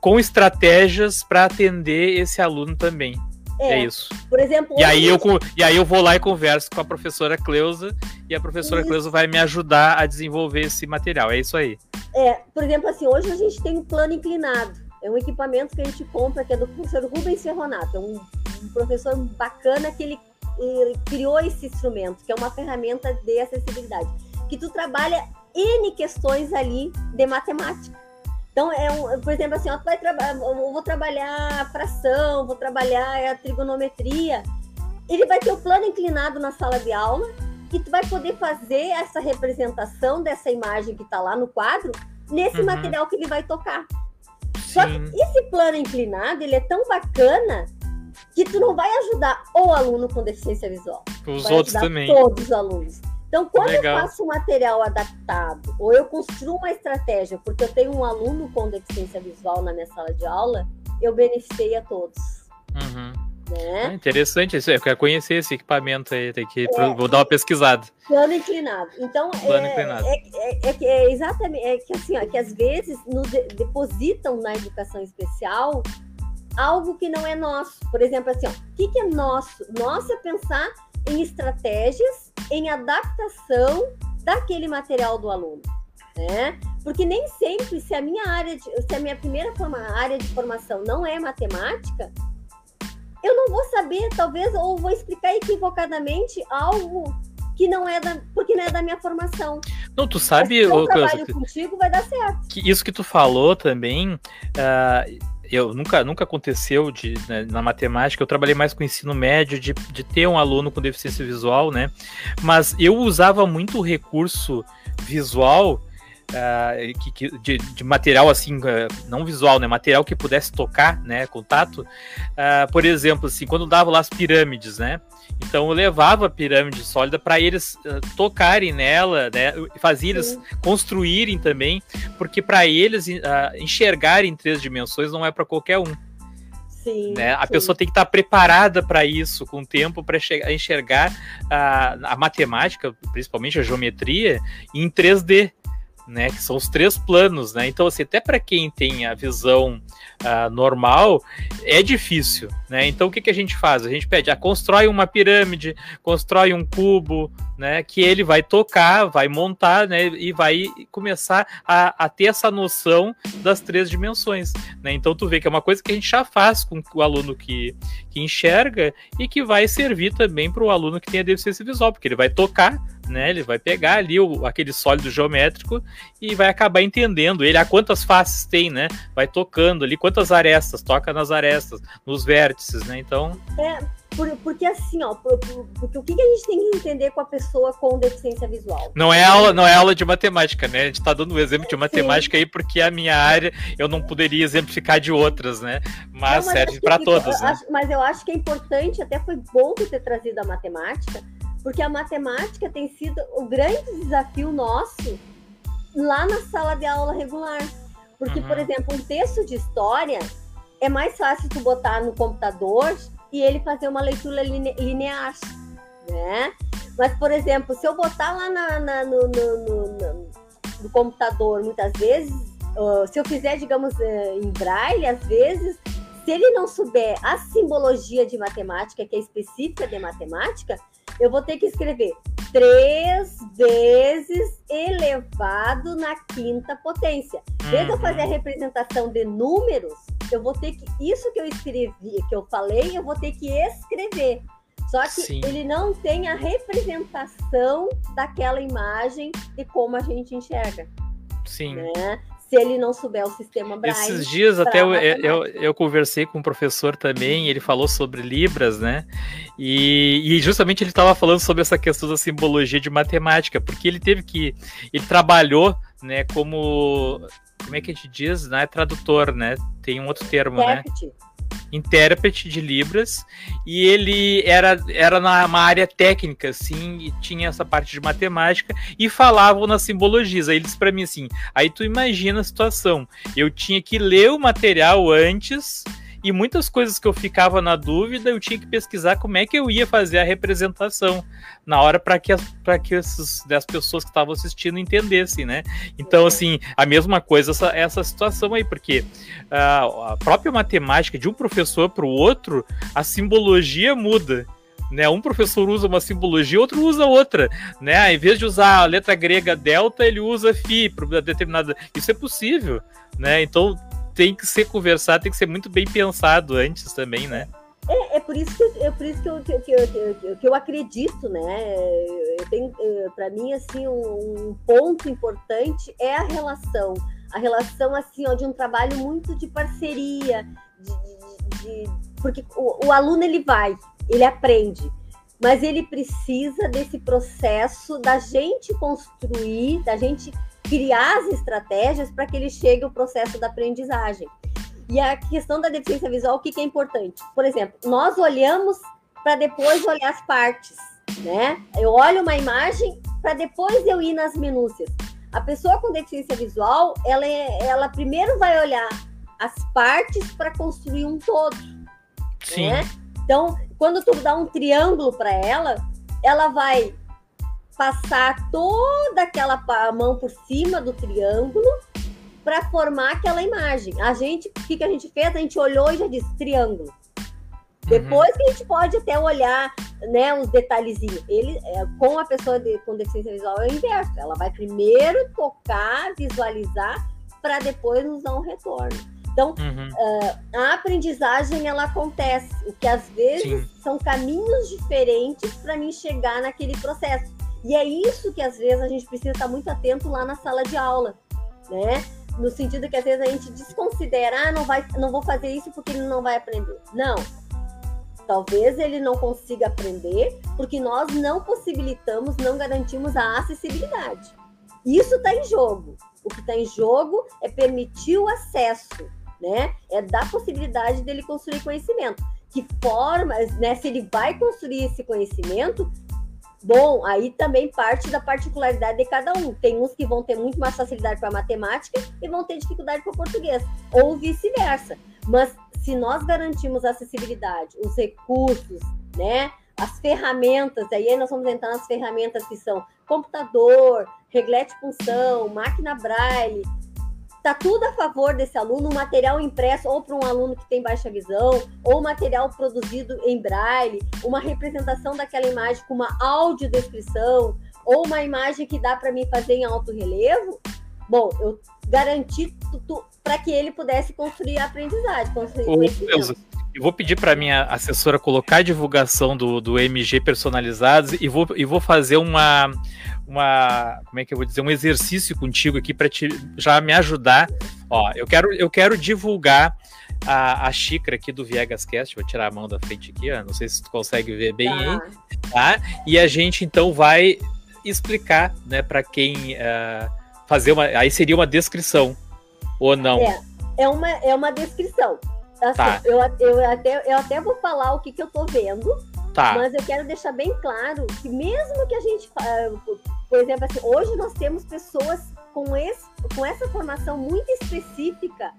com estratégias para atender esse aluno também. É, é, isso. Por exemplo. E aí, eu, e aí eu vou lá e converso com a professora Cleusa e a professora isso. Cleusa vai me ajudar a desenvolver esse material. É isso aí. É, por exemplo, assim, hoje a gente tem um plano inclinado. É um equipamento que a gente compra, que é do professor Rubens Serronato. É um, um professor bacana que ele, ele criou esse instrumento, que é uma ferramenta de acessibilidade. Que tu trabalha N questões ali de matemática. Então, é um, por exemplo, assim, ó, vai vou trabalhar a fração, vou trabalhar a trigonometria. Ele vai ter o plano inclinado na sala de aula e tu vai poder fazer essa representação dessa imagem que está lá no quadro nesse uhum. material que ele vai tocar. Sim. Só que esse plano inclinado, ele é tão bacana que tu não vai ajudar o aluno com deficiência visual. Os outros também. Todos os alunos. Então, quando Legal. eu faço um material adaptado, ou eu construo uma estratégia, porque eu tenho um aluno com deficiência visual na minha sala de aula, eu beneficiei a todos. Uhum. Né? É interessante isso. Eu quero conhecer esse equipamento aí, tem que é, vou dar uma pesquisada. Plano inclinado. Então, plano é, inclinado. É, é, é, é, exatamente é que assim, ó, que às vezes nos depositam na educação especial algo que não é nosso. Por exemplo, assim, ó, o que, que é nosso? Nosso é pensar em estratégias, em adaptação daquele material do aluno. Né? Porque nem sempre, se a minha área, de, se a minha primeira forma, área de formação não é matemática, eu não vou saber, talvez, ou vou explicar equivocadamente algo que não é da, porque não é da minha formação. Não, tu sabe, Mas se eu trabalho contigo, vai dar certo. Que isso que tu falou também, uh, eu nunca, nunca aconteceu de, né, na matemática, eu trabalhei mais com ensino médio, de, de ter um aluno com deficiência visual, né? Mas eu usava muito o recurso visual Uh, que, que, de, de, material assim, uh, não visual, né? Material que pudesse tocar, né? Contato. Uh, por exemplo, assim, quando dava lá as pirâmides, né? Então eu levava a pirâmide sólida para eles tocarem nela, né? Fazia eles construírem também, porque para eles enxergarem em três dimensões não é para qualquer um. Sim, né? A sim. pessoa tem que estar tá preparada para isso, com tempo para enxergar a, a matemática, principalmente a geometria, em 3D né? Que são os três planos, né? Então, assim, até para quem tem a visão uh, normal, é difícil, né? Então, o que, que a gente faz? A gente pede, ah, constrói uma pirâmide, constrói um cubo, né? Que ele vai tocar, vai montar, né? E vai começar a, a ter essa noção das três dimensões, né? Então, tu vê que é uma coisa que a gente já faz com o aluno que, que enxerga e que vai servir também para o aluno que tem a deficiência visual, porque ele vai tocar né? Ele vai pegar ali o, aquele sólido geométrico e vai acabar entendendo ele a quantas faces tem, né? Vai tocando ali quantas arestas, toca nas arestas, nos vértices, né? Então. É, por, porque assim, ó, por, por, porque o que, que a gente tem que entender com a pessoa com deficiência visual? Não é aula, não é aula de matemática, né? A gente está dando um exemplo de matemática Sim. aí porque a minha área eu não poderia exemplificar de outras, né? Mas, não, mas serve para todas. né? mas eu acho que é importante, até foi bom ter trazido a matemática, porque a matemática tem sido o grande desafio nosso lá na sala de aula regular. Porque, uhum. por exemplo, um texto de história é mais fácil tu botar no computador e ele fazer uma leitura line linear, né? Mas, por exemplo, se eu botar lá na, na no, no, no, no, computador, muitas vezes, uh, se eu fizer, digamos, uh, em braille, às vezes, se ele não souber a simbologia de matemática, que é específica de matemática, eu vou ter que escrever 3 vezes elevado na quinta potência. Uhum. eu fazer a representação de números, eu vou ter que. Isso que eu escrevi, que eu falei, eu vou ter que escrever. Só que Sim. ele não tem a representação daquela imagem e como a gente enxerga. Sim. Né? Se ele não souber o sistema Braille. Esses dias até eu, eu, eu, conversei com um professor também, ele falou sobre Libras, né? E, e justamente ele estava falando sobre essa questão da simbologia de matemática, porque ele teve que. Ele trabalhou né, como. Como é que a gente diz? Não é tradutor, né? Tem um outro termo, Intérprete. né? Intérprete de Libras e ele era, era na área técnica, assim, e tinha essa parte de matemática e falavam nas simbologias. Aí eles para mim assim, aí tu imagina a situação. Eu tinha que ler o material antes e muitas coisas que eu ficava na dúvida, eu tinha que pesquisar como é que eu ia fazer a representação na hora para que, para que essas, as pessoas que estavam assistindo entendessem, né? Então, assim, a mesma coisa essa, essa situação aí, porque uh, a própria matemática de um professor para o outro, a simbologia muda. Né, um professor usa uma simbologia, outro usa outra, né? Em vez de usar a letra grega delta, ele usa fi para determinada. Isso é possível, né? Então tem que ser conversado, tem que ser muito bem pensado antes também, né? É, é por isso que, é por isso que, eu, que, eu, que eu acredito, né? Eu tenho, para mim, assim, um, ponto importante é a relação. A relação, assim, ó, de um trabalho muito de parceria, de, de, de porque o, o aluno, ele vai, ele aprende, mas ele precisa desse processo da gente construir, da gente criar as estratégias para que ele chegue ao processo da aprendizagem. E a questão da deficiência visual, o que, que é importante? Por exemplo, nós olhamos para depois olhar as partes, né? Eu olho uma imagem para depois eu ir nas minúcias. A pessoa com deficiência visual, ela, é, ela primeiro vai olhar as partes para construir um todo. Sim. Né? Então, quando tu dá um triângulo para ela, ela vai passar toda aquela mão por cima do triângulo para formar aquela imagem. A gente, o que, que a gente fez? A gente olhou e já disse triângulo. Depois uhum. que a gente pode até olhar, né, os detalhezinhos. Ele, é, com a pessoa de, com deficiência visual é o inverso. Ela vai primeiro tocar, visualizar, para depois nos dar um retorno. Então, uhum. uh, a aprendizagem ela acontece, o que às vezes Sim. são caminhos diferentes para mim chegar naquele processo. E é isso que às vezes a gente precisa estar muito atento lá na sala de aula, né? No sentido que às vezes a gente desconsidera, ah, não, vai, não vou fazer isso porque ele não vai aprender. Não. Talvez ele não consiga aprender porque nós não possibilitamos, não garantimos a acessibilidade. Isso está em jogo. O que está em jogo é permitir o acesso, né? É dar possibilidade dele construir conhecimento. Que formas, né? Se ele vai construir esse conhecimento, Bom, aí também parte da particularidade de cada um. Tem uns que vão ter muito mais facilidade para matemática e vão ter dificuldade para português, ou vice-versa. Mas se nós garantimos a acessibilidade, os recursos, né, as ferramentas, aí nós vamos entrar nas ferramentas que são computador, reglete função, máquina braille, Está tudo a favor desse aluno, material impresso ou para um aluno que tem baixa visão, ou material produzido em braille, uma representação daquela imagem com uma audiodescrição, ou uma imagem que dá para mim fazer em alto relevo. Bom, eu garanti para que ele pudesse construir a aprendência, construir Eu vou pedir para minha assessora colocar a divulgação do, do MG personalizados e vou, e vou fazer uma, uma. Como é que eu vou dizer? Um exercício contigo aqui para já me ajudar. Ó, eu quero, eu quero divulgar a, a xícara aqui do Viegas Cast. Vou tirar a mão da frente aqui, ó. Não sei se tu consegue ver bem tá. aí. Tá? E a gente então vai explicar, né, para quem uh, fazer uma. Aí seria uma descrição, ou não? É, é, uma, é uma descrição. Assim, tá. eu, eu, até, eu até vou falar o que, que eu tô vendo, tá. mas eu quero deixar bem claro que mesmo que a gente, por exemplo, assim, hoje nós temos pessoas com, esse, com essa formação muito específica,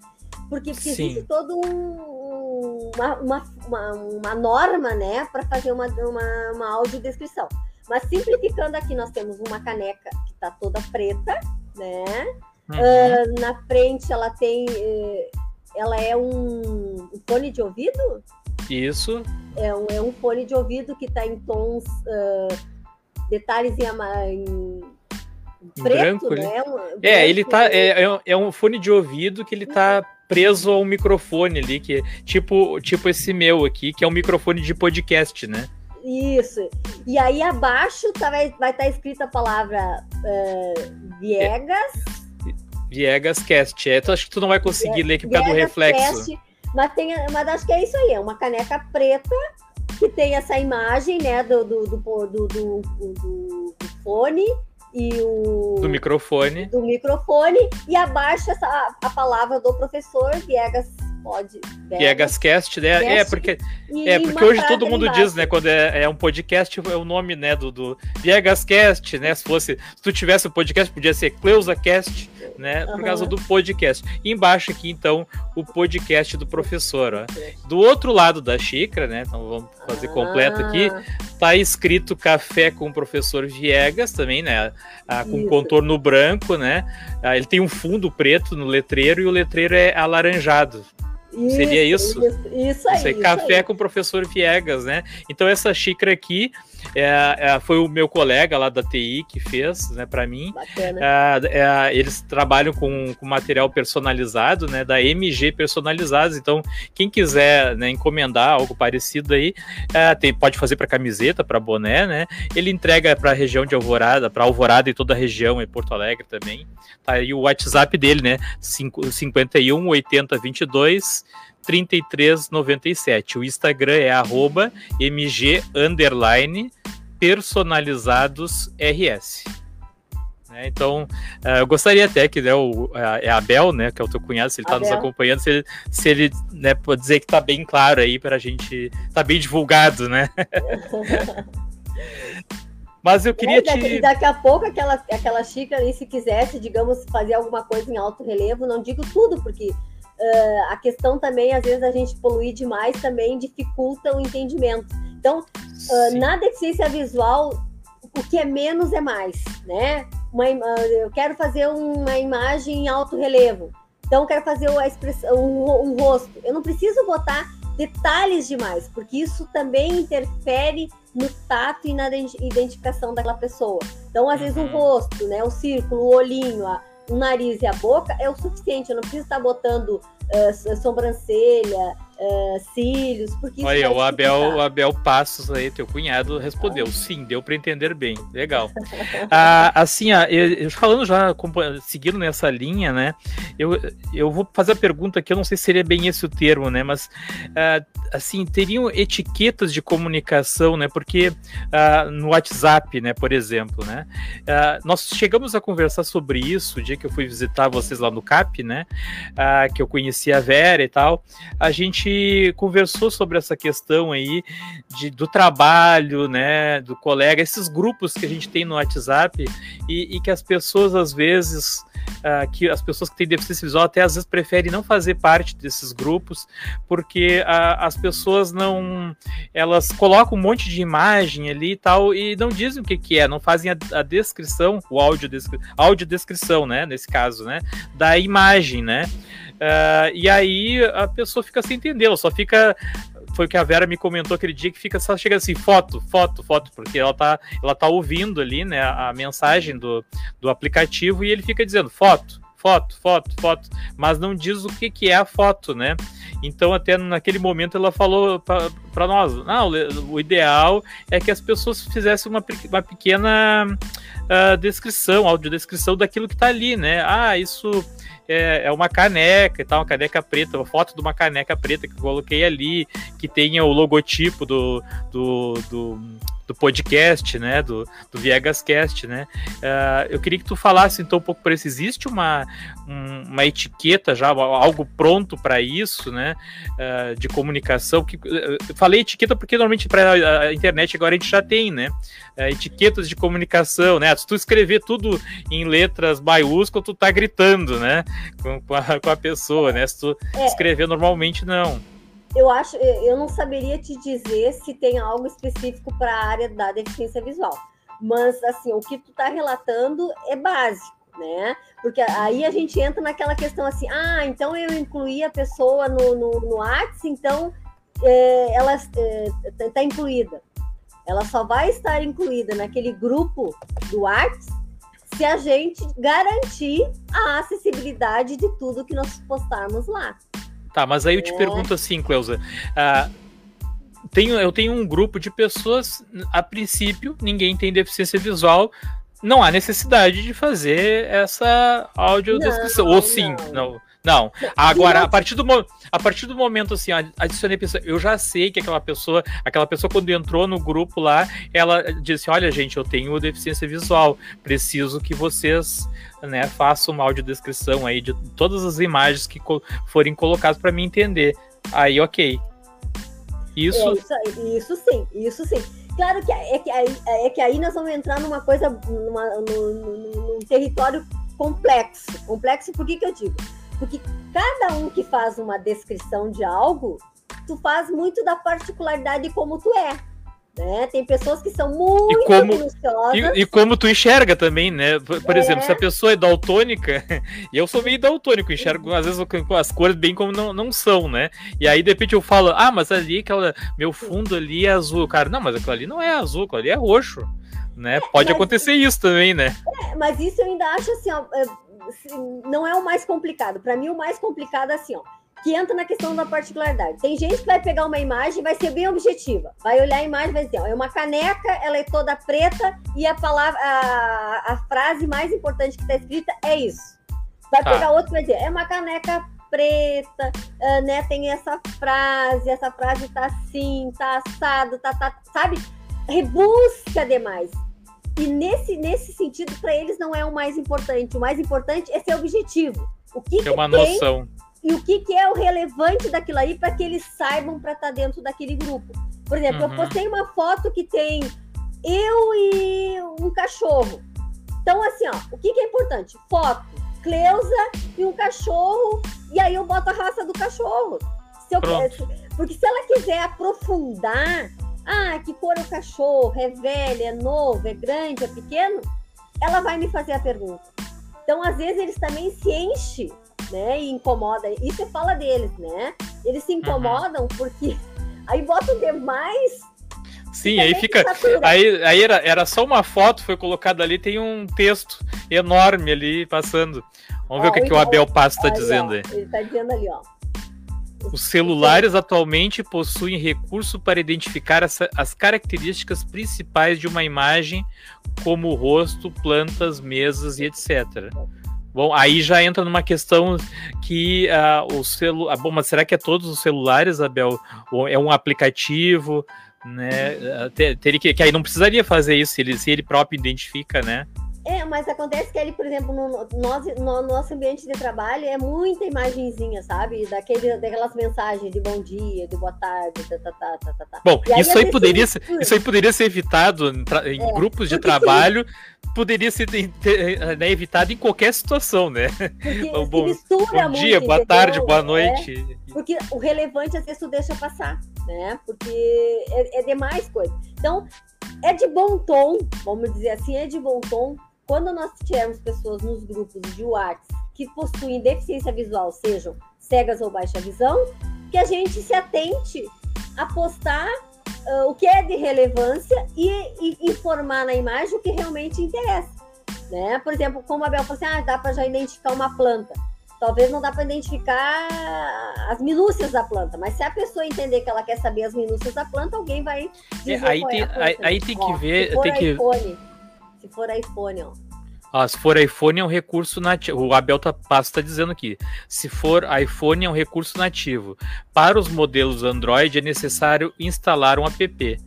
porque, porque existe todo um, uma, uma, uma, uma, norma, né, para fazer uma, uma, uma audiodescrição. Mas simplificando aqui, nós temos uma caneca que está toda preta, né? Uhum. Uh, na frente ela tem uh, ela é um, um fone de ouvido? Isso. É um, é um fone de ouvido que está em tons, uh, detalhes em, em preto, branco, né? Um, é, ele tá. É, é, é um fone de ouvido que ele tá preso a um microfone ali, que tipo, tipo esse meu aqui, que é um microfone de podcast, né? Isso. E aí abaixo tá, vai estar tá escrita a palavra uh, Viegas. É. Viegas Cast. É, tu acho que tu não vai conseguir ler aqui por causa do reflexo. Cast, mas, tem, mas acho que é isso aí, é uma caneca preta que tem essa imagem, né, do, do, do, do, fone e o do microfone. do microfone e abaixo essa a palavra do professor Viegas pode. Viegascast, né? Cast, é, porque, é, porque hoje todo mundo diz, né? Quando é, é, um podcast, é o nome, né? Do, do Viegascast, né? Se fosse. Se tu tivesse um podcast, podia ser CleusaCast, né? Por uhum. causa do podcast. E embaixo aqui, então, o podcast do professor. Ó. Do outro lado da xícara, né? Então vamos fazer ah. completo aqui. Tá escrito café com o professor Viegas também, né? Ah, com Isso. contorno branco, né? Ah, ele tem um fundo preto no letreiro e o letreiro é alaranjado. Isso, Seria isso? Isso, isso aí. Isso aí café aí. com o professor Viegas, né? Então essa xícara aqui é, é, foi o meu colega lá da TI que fez, né, para mim. É, é, eles trabalham com, com, material personalizado, né, da MG Personalizados. Então, quem quiser né, encomendar algo parecido aí, é, tem, pode fazer para camiseta, para boné, né? Ele entrega para a região de Alvorada, para Alvorada e toda a região, em Porto Alegre também. Tá aí o WhatsApp dele, né? 51 80 22 3397. O Instagram é arroba mg underline personalizados rs. Né, então, uh, eu gostaria até que né, o, uh, é a Abel, né, que é o teu cunhado, se ele está nos acompanhando, se ele, se ele né, pode dizer que está bem claro aí para a gente, está bem divulgado, né? Mas eu queria é, daqui, te... daqui a pouco aquela, aquela xícara, e se quisesse, digamos, fazer alguma coisa em alto relevo, não digo tudo, porque uh, a questão também, às vezes, a gente poluir demais também dificulta o entendimento. Então, uh, na deficiência visual, o que é menos é mais, né? Uma, uh, eu quero fazer uma imagem em alto relevo, então eu quero fazer a expressão, um, um rosto. Eu não preciso botar detalhes demais, porque isso também interfere no tato e na identificação daquela pessoa. Então, às vezes, o uhum. rosto, né, o círculo, o olhinho, a, o nariz e a boca é o suficiente. Eu não preciso estar botando uh, sobrancelha, uh, cílios, porque Olha, o Abel, o Abel Passos aí, teu cunhado, respondeu, ah. sim, deu para entender bem, legal. [LAUGHS] ah, assim, ah, eu, falando já, seguindo nessa linha, né, eu, eu vou fazer a pergunta aqui, eu não sei se seria bem esse o termo, né, mas, ah, assim, teriam etiquetas de comunicação, né, porque ah, no WhatsApp, né, por exemplo, né, nós chegamos a conversar sobre isso o dia que eu fui visitar vocês lá no CAP, né, que eu conheci a Vera e tal, a gente gente conversou sobre essa questão aí de, do trabalho, né, do colega, esses grupos que a gente tem no WhatsApp e, e que as pessoas às vezes uh, que as pessoas que têm deficiência visual até às vezes preferem não fazer parte desses grupos porque uh, as pessoas não elas colocam um monte de imagem ali e tal e não dizem o que, que é, não fazem a, a descrição, o áudio, áudio descrição, né, nesse caso, né, da imagem, né. Uh, e aí a pessoa fica sem entender, ela só fica. Foi o que a Vera me comentou aquele dia que fica só chega assim, foto, foto, foto, porque ela tá, ela tá ouvindo ali, né, a mensagem do, do aplicativo e ele fica dizendo foto, foto, foto, foto, mas não diz o que, que é a foto, né? Então, até naquele momento, ela falou para nós: não, o ideal é que as pessoas fizessem uma, uma pequena uh, descrição, audiodescrição daquilo que está ali, né? Ah, isso é, é, uma caneca e tal, uma caneca preta, uma foto de uma caneca preta que eu coloquei ali, que tenha o logotipo do, do, do do podcast, né, do, do Viegascast, né, uh, eu queria que tu falasse então um pouco para isso, existe uma, um, uma etiqueta já, algo pronto para isso, né, uh, de comunicação, que, falei etiqueta porque normalmente para a internet agora a gente já tem, né, etiquetas de comunicação, né, se tu escrever tudo em letras maiúsculas, tu tá gritando, né, com, com, a, com a pessoa, né, se tu é. escrever normalmente, não eu acho, eu não saberia te dizer se tem algo específico para a área da deficiência visual, mas assim, o que tu está relatando é básico, né? Porque aí a gente entra naquela questão assim, ah, então eu incluí a pessoa no, no, no Arts, então é, ela está é, tá incluída. Ela só vai estar incluída naquele grupo do Arts se a gente garantir a acessibilidade de tudo que nós postarmos lá. Tá, mas aí eu te é. pergunto assim, Cleusa. Uh, tenho, eu tenho um grupo de pessoas, a princípio, ninguém tem deficiência visual, não há necessidade de fazer essa audiodescrição. Ou sim, não. não. Não. Agora, a partir do, a partir do momento assim, adicionei pessoa, eu já sei que aquela pessoa, aquela pessoa quando entrou no grupo lá, ela disse: "Olha, gente, eu tenho deficiência visual, preciso que vocês, né, façam uma audiodescrição aí de todas as imagens que co forem colocadas para mim entender". Aí, OK. Isso... É, isso isso sim, isso sim. Claro que é que aí, é que aí nós vamos entrar numa coisa, numa, num, num território complexo. Complexo por que, que eu digo? Porque cada um que faz uma descrição de algo, tu faz muito da particularidade de como tu é. Né? Tem pessoas que são muito e como, e, e, como tu enxerga também, né? Por, por é. exemplo, se a pessoa é daltônica, [LAUGHS] e eu sou meio daltônico, enxergo às vezes as cores bem como não, não são, né? E aí de repente eu falo, ah, mas ali aquela, meu fundo ali é azul. Cara, não, mas aquilo ali não é azul, aquilo ali é roxo. Né? É, Pode mas, acontecer isso também, né? É, mas isso eu ainda acho assim, ó, é, não é o mais complicado. Para mim, o mais complicado é assim, ó, que entra na questão da particularidade. Tem gente que vai pegar uma imagem e vai ser bem objetiva. Vai olhar a imagem e vai dizer, ó, é uma caneca, ela é toda preta e a palavra, a, a frase mais importante que está escrita é isso. Vai tá. pegar outro e vai dizer, é uma caneca preta, uh, né? Tem essa frase, essa frase tá assim, tá assado, tá, tá sabe? Rebusca demais. E nesse, nesse sentido, para eles não é o mais importante. O mais importante é ser objetivo. O que, é uma que noção. e o que, que é o relevante daquilo aí para que eles saibam para estar tá dentro daquele grupo. Por exemplo, uhum. eu postei uma foto que tem eu e um cachorro. Então, assim, ó, o que, que é importante? Foto, Cleusa e um cachorro, e aí eu boto a raça do cachorro. Se eu, porque se ela quiser aprofundar ah, que cor é o cachorro? É velho, é novo, é grande, é pequeno? Ela vai me fazer a pergunta. Então, às vezes, eles também se enchem, né? E incomoda. Isso fala deles, né? Eles se uhum. incomodam uhum. porque [LAUGHS] aí botam demais Sim, aí fica. Aí, aí era, era só uma foto, foi colocada ali, tem um texto enorme ali passando. Vamos ó, ver o que, que o Abel Passo está dizendo aí. Ele está dizendo ali, ó. Os celulares atualmente possuem recurso para identificar as, as, características principais de uma imagem, como rosto, plantas, mesas e etc. Bom, aí já entra numa questão que uh, o celular. Bom, mas será que é todos os celulares, Abel? Ou é um aplicativo? Né? Uh, ter, ter que, que aí não precisaria fazer isso se ele, se ele próprio identifica, né? É, mas acontece que ele, por exemplo, no, no, no, nosso ambiente de trabalho é muita imagenzinha, sabe? Daquele, daquelas mensagens de bom dia, de boa tarde, tá, tá, tá, tá, tá. tá. Bom, aí, isso, aí poderia ser, isso aí poderia ser evitado em, é, grupos de trabalho, sim. poderia ser né, evitado em qualquer situação, né? Porque [LAUGHS] bom, mistura bom dia, muito, boa entendeu? tarde, boa é, noite. É, porque o relevante às vezes tu deixa passar, né? Porque é, é demais coisa. Então, é de bom tom, vamos dizer assim, é de bom tom quando nós tivermos pessoas nos grupos de WhatsApp que possuem deficiência visual, sejam cegas ou baixa visão, que a gente se atente a postar uh, o que é de relevância e, e, informar na imagem o que realmente interessa. Né? Por exemplo, como a Bel falou assim, ah, dá para já identificar uma planta. Talvez não dá para identificar as minúcias da planta, mas se a pessoa entender que ela quer saber as minúcias da planta, alguém vai é, aí, tem, é aí, aí, tem que ver, tem que iPhone, se for iPhone, ó. Ah, se for iPhone é um recurso nativo. O Abel tá, Passo está dizendo aqui. Se for iPhone é um recurso nativo. Para os modelos Android é necessário instalar um app.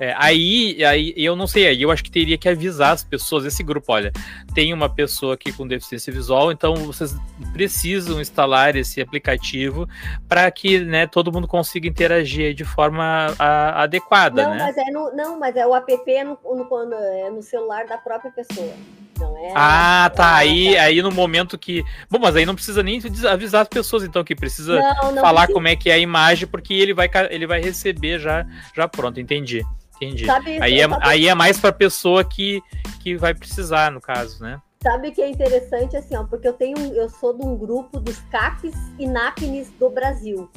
É, aí, aí eu não sei, aí eu acho que teria que avisar as pessoas, esse grupo, olha, tem uma pessoa aqui com deficiência visual, então vocês precisam instalar esse aplicativo para que né, todo mundo consiga interagir de forma a, adequada. Não, né? mas é no, não, mas é o app é no, no, é no celular da própria pessoa. É, ah, tá. Aí, aí no momento que. Bom, mas aí não precisa nem avisar as pessoas, então, que precisa não, não falar precisa. como é que é a imagem, porque ele vai, ele vai receber já, já pronto, entendi. Entendi. Sabe, aí, é, aí é mais para pessoa que, que vai precisar, no caso, né? Sabe que é interessante assim, ó, porque eu tenho, eu sou de um grupo dos CAPs e NAPNs do Brasil,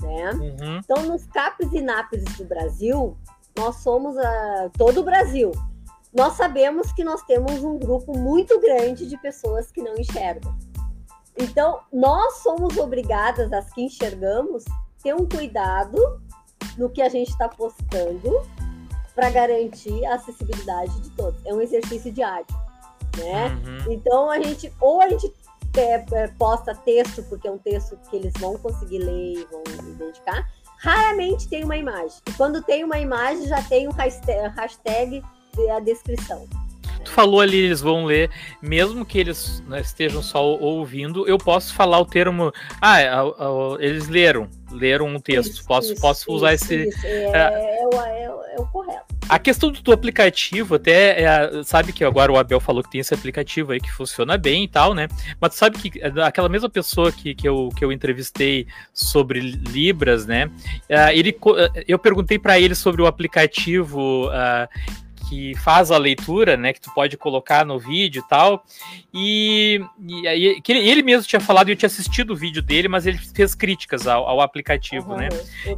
né? Uhum. Então, nos CAPs e NAPNs do Brasil, nós somos a, todo o Brasil. Nós sabemos que nós temos um grupo muito grande de pessoas que não enxergam. Então, nós somos obrigadas, as que enxergamos, ter um cuidado no que a gente está postando para garantir a acessibilidade de todos. É um exercício diário, né? Uhum. Então a gente ou a gente é, é, posta texto porque é um texto que eles vão conseguir ler e vão identificar. Raramente tem uma imagem. E quando tem uma imagem já tem um hashtag, hashtag a descrição. Tu falou ali, eles vão ler, mesmo que eles né, estejam só ouvindo, eu posso falar o termo. Ah, é, eles leram, leram um texto. Isso, posso, isso, posso usar isso, esse. É, é, é, o, é, o correto. A questão do, do aplicativo, até é, sabe que agora o Abel falou que tem esse aplicativo aí que funciona bem e tal, né? Mas sabe que aquela mesma pessoa que, que, eu, que eu entrevistei sobre Libras, né? ele, eu perguntei para ele sobre o aplicativo uh, que faz a leitura, né, que tu pode colocar no vídeo e tal. E, e aí que ele, ele, mesmo tinha falado, eu tinha assistido o vídeo dele, mas ele fez críticas ao, ao aplicativo, uhum, né?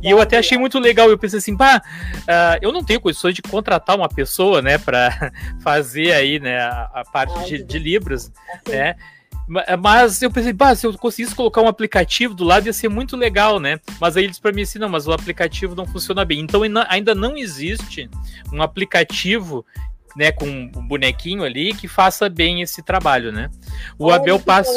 E eu até achei muito legal. Eu pensei assim, pá, uh, eu não tenho condições de contratar uma pessoa, né, para [LAUGHS] fazer aí, né, a, a parte de, de Libras, assim. né? Mas eu pensei, bah, se eu conseguisse colocar um aplicativo do lado ia ser muito legal, né? Mas aí eles para mim assim, não, mas o aplicativo não funciona bem. Então ainda não existe um aplicativo né, com um bonequinho ali que faça bem esse trabalho, né? O Abel Passo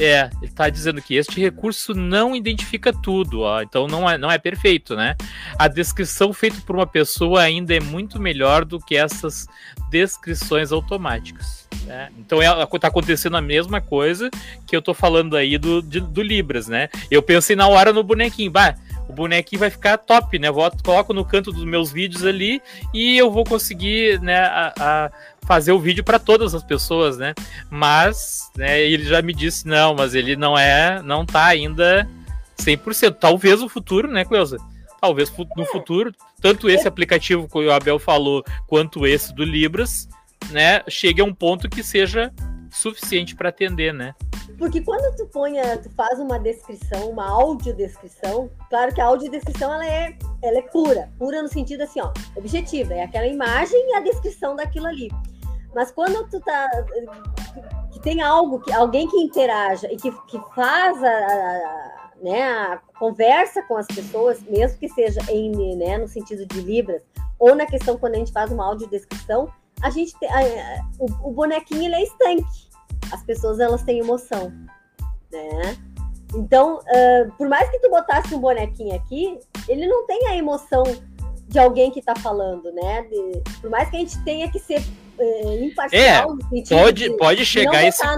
é, ele está dizendo que este recurso não identifica tudo, ó, então não é, não é perfeito, né? A descrição feita por uma pessoa ainda é muito melhor do que essas descrições automáticas. Né? Então está é, acontecendo a mesma coisa que eu estou falando aí do, de, do Libras, né? Eu pensei na hora no bonequinho, bah, o bonequinho vai ficar top, né? Vou, coloco no canto dos meus vídeos ali e eu vou conseguir, né, a, a fazer o vídeo para todas as pessoas, né? Mas, né, ele já me disse não, mas ele não é, não tá ainda 100%. Talvez o futuro, né, Cleusa? Talvez no futuro, tanto esse aplicativo que o Abel falou, quanto esse do Libras, né, chegue a um ponto que seja suficiente para atender, né? Porque quando tu põe, tu faz uma descrição, uma audiodescrição, claro que a audiodescrição ela é, ela é pura, pura no sentido assim, ó, objetiva, é aquela imagem e a descrição daquilo ali. Mas quando tu tá que tem algo que alguém que interaja e que, que faz a, a, né, a conversa com as pessoas, mesmo que seja em, né, no sentido de libras ou na questão quando a gente faz uma audiodescrição, a gente a, o, o bonequinho ele é estanque as pessoas elas têm emoção, né? Então, uh, por mais que tu botasse um bonequinho aqui, ele não tem a emoção de alguém que tá falando, né? De, por mais que a gente tenha que ser é, imparcial. É, pode, de, pode chegar esse. A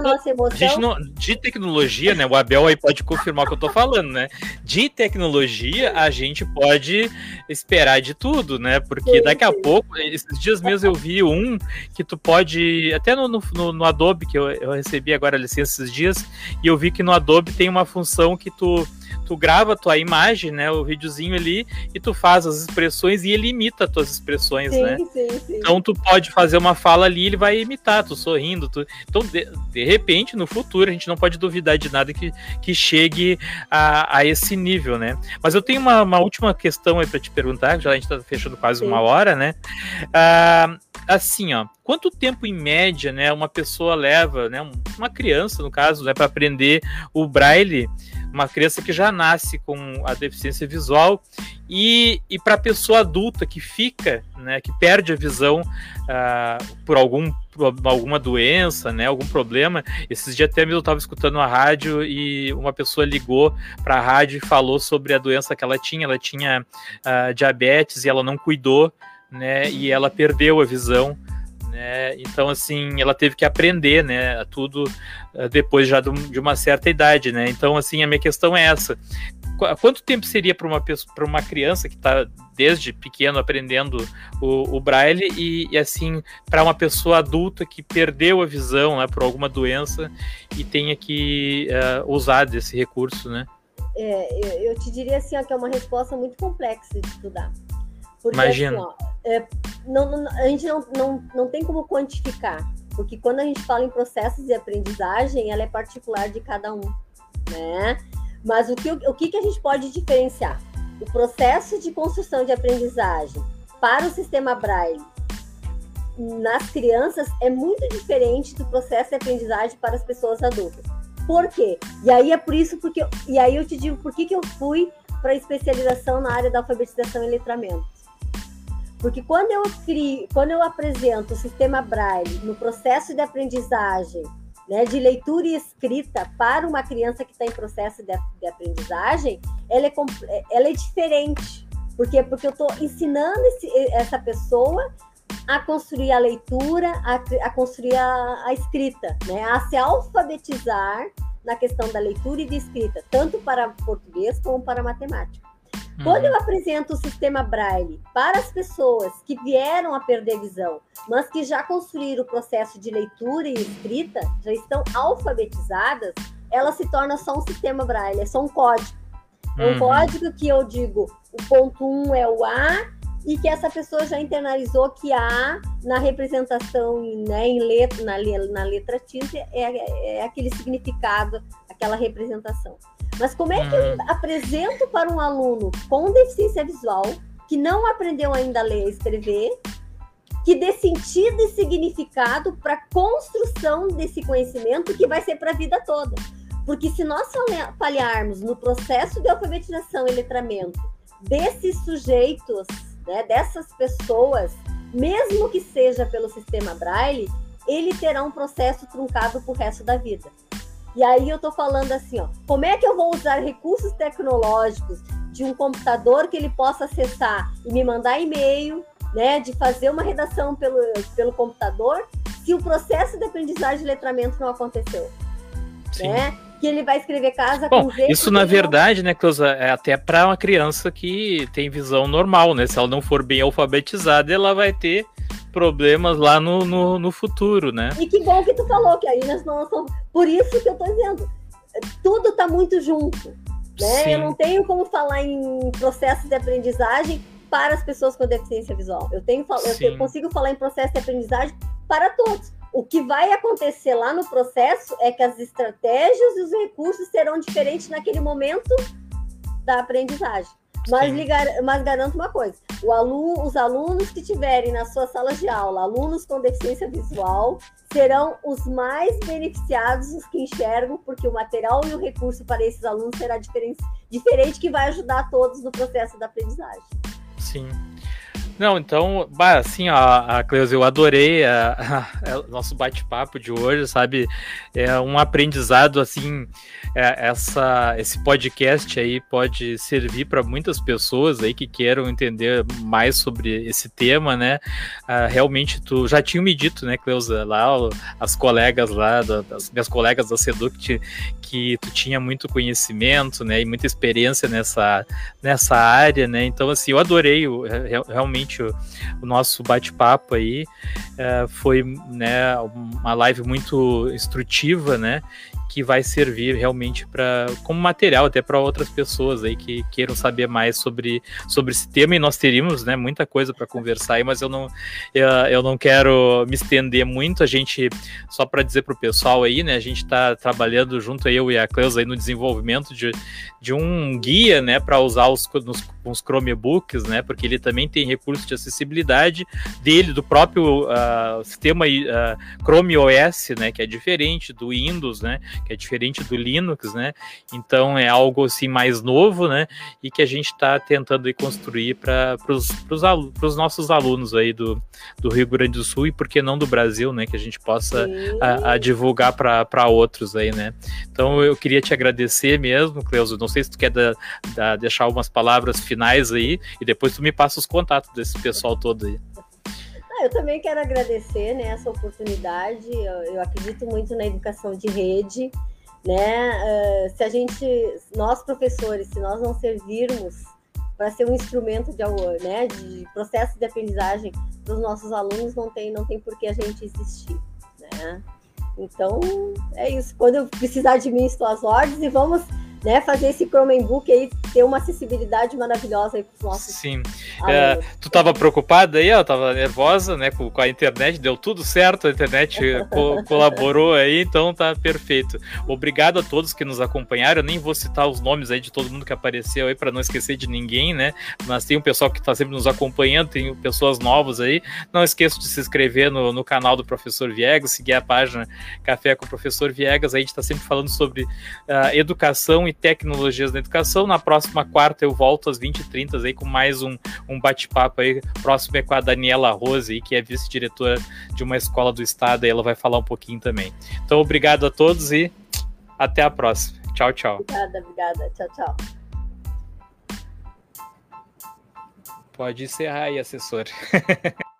não, de tecnologia, né? O Abel aí pode confirmar o que eu tô falando, né? De tecnologia, a gente pode esperar de tudo, né? Porque daqui a pouco, esses dias mesmo eu vi um que tu pode. Até no, no, no Adobe, que eu, eu recebi agora a licença esses dias, e eu vi que no Adobe tem uma função que tu tu grava a tua imagem, né, o videozinho ali, e tu faz as expressões e ele imita as tuas expressões, sim, né? Sim, sim. Então tu pode fazer uma fala ali, ele vai imitar, tu sorrindo. Tu... Então, de, de repente, no futuro, a gente não pode duvidar de nada que, que chegue a, a esse nível, né? Mas eu tenho uma, uma última questão aí para te perguntar, já a gente está fechando quase Sim. uma hora, né? Ah, assim, ó, quanto tempo em média, né, uma pessoa leva, né, uma criança, no caso, né, para aprender o braille? Uma criança que já nasce com a deficiência visual e, e para a pessoa adulta que fica, né, que perde a visão uh, por algum alguma doença, né, algum problema. Esses dias até eu estava escutando a rádio e uma pessoa ligou para a rádio e falou sobre a doença que ela tinha. Ela tinha uh, diabetes e ela não cuidou, né, e ela perdeu a visão né? Então, assim, ela teve que aprender, né? Tudo uh, depois já de uma certa idade, né? Então, assim, a minha questão é essa. Qu quanto tempo seria para uma, para uma criança que está desde pequeno aprendendo o, o braille e, e assim, para uma pessoa adulta que perdeu a visão né, por alguma doença e tenha que uh, usar desse recurso, né? É, eu te diria assim, ó, que é uma resposta muito complexa de estudar. Porque, Imagina. Assim, ó, é, não, não, a gente não, não, não tem como quantificar, porque quando a gente fala em processos de aprendizagem, ela é particular de cada um, né? Mas o que, o que, que a gente pode diferenciar? O processo de construção de aprendizagem para o sistema Braille nas crianças é muito diferente do processo de aprendizagem para as pessoas adultas. Por quê? E aí é por isso porque e aí eu te digo por que, que eu fui para especialização na área da alfabetização e letramento. Porque quando eu crio, quando eu apresento o sistema Braille no processo de aprendizagem, né, de leitura e escrita para uma criança que está em processo de, de aprendizagem, ela é, ela é diferente. Por quê? Porque eu estou ensinando esse, essa pessoa a construir a leitura, a, a construir a, a, escrita, né? a se alfabetizar na questão da leitura e de escrita, tanto para português como para matemática. Quando eu uhum. apresento o sistema Braille para as pessoas que vieram a perder visão, mas que já construíram o processo de leitura e escrita, já estão alfabetizadas, ela se torna só um sistema Braille, é só um código. É um uhum. código que eu digo, o ponto 1 um é o A, e que essa pessoa já internalizou que A, na representação né, em letra, na, na letra tinta, é, é aquele significado, aquela representação. Mas como é que eu hum. apresento para um aluno com deficiência visual, que não aprendeu ainda a ler e escrever, que dê sentido e significado para a construção desse conhecimento que vai ser para a vida toda? Porque se nós falharmos no processo de alfabetização e letramento desses sujeitos, né, dessas pessoas, mesmo que seja pelo sistema Braille, ele terá um processo truncado para o resto da vida. E aí eu tô falando assim, ó, como é que eu vou usar recursos tecnológicos de um computador que ele possa acessar e me mandar e-mail, né, de fazer uma redação pelo, pelo computador, se o processo de aprendizagem de letramento não aconteceu, Sim. né? Que ele vai escrever casa Bom, com Isso na verdade, não... né, Cleusa, é até para uma criança que tem visão normal, né? Se ela não for bem alfabetizada, ela vai ter problemas lá no, no, no, futuro, né? E que bom que tu falou, que aí nós não somos. Por isso que eu tô dizendo, tudo tá muito junto. Né? Sim. Eu não tenho como falar em processo de aprendizagem para as pessoas com deficiência visual. Eu, tenho, eu consigo falar em processo de aprendizagem para todos. O que vai acontecer lá no processo é que as estratégias e os recursos serão diferentes naquele momento da aprendizagem. Mas, ligar, mas garanto uma coisa: aluno, os alunos que tiverem na sua sala de aula, alunos com deficiência visual, serão os mais beneficiados, os que enxergam, porque o material e o recurso para esses alunos será diferente, diferente que vai ajudar todos no processo da aprendizagem. Sim. Não, então, assim, a, a Cleusa, eu adorei o nosso bate-papo de hoje, sabe? É um aprendizado, assim, é, essa, esse podcast aí pode servir para muitas pessoas aí que queiram entender mais sobre esse tema, né? Ah, realmente, tu já tinha me dito, né, Cleusa, lá, as colegas lá, as minhas colegas da Seduc, que tu tinha muito conhecimento, né, e muita experiência nessa, nessa área, né? Então, assim, eu adorei realmente realmente o, o nosso bate-papo aí. É, foi né, uma live muito instrutiva, né? Que vai servir realmente para como material até para outras pessoas aí que queiram saber mais sobre, sobre esse tema e nós teríamos né, muita coisa para conversar aí, mas eu não, eu, eu não quero me estender muito. A gente, só para dizer para o pessoal aí, né, a gente está trabalhando junto eu e a Cleusa aí no desenvolvimento de, de um guia né, para usar os, nos, os Chromebooks, né, porque ele também tem recursos de acessibilidade dele, do próprio uh, sistema uh, Chrome OS, né, que é diferente do Windows, né, que é diferente do Linux, né, então é algo assim mais novo, né, e que a gente está tentando construir para os nossos alunos aí do, do Rio Grande do Sul e por que não do Brasil, né, que a gente possa a, a divulgar para outros aí, né. Então eu queria te agradecer mesmo, Cleuso, não sei se tu quer da, da, deixar algumas palavras finais aí e depois tu me passa os contatos desse pessoal todo aí. Ah, eu também quero agradecer né, essa oportunidade. Eu, eu acredito muito na educação de rede. Né? Uh, se a gente, nós professores, se nós não servirmos para ser um instrumento de, né, de processo de aprendizagem para os nossos alunos, não tem, não tem por que a gente existir. Né? Então, é isso. Quando eu precisar de mim, estou às ordens e vamos né, fazer esse Chromebook aí ter uma acessibilidade maravilhosa aí para os nossos. Sim. É, tu estava preocupada aí, ela estava nervosa, né, com, com, a internet, deu tudo certo, a internet [LAUGHS] co colaborou aí, então tá perfeito. Obrigado a todos que nos acompanharam. Eu nem vou citar os nomes aí de todo mundo que apareceu aí para não esquecer de ninguém, né? Mas tem um pessoal que está sempre nos acompanhando, tem pessoas novas aí. Não esqueça de se inscrever no, no canal do Professor Viegas, seguir a página Café com o Professor Viegas. Aí a gente está sempre falando sobre uh, educação e tecnologias da educação. Na próxima quarta eu volto às 20h30 aí com mais um, um bate-papo aí. Próximo é com a Daniela Rose, aí, que é vice-diretora de uma escola do estado, e ela vai falar um pouquinho também. Então, obrigado a todos e até a próxima. Tchau, tchau. Obrigada, obrigada. Tchau, tchau. Pode encerrar aí, assessor. [LAUGHS]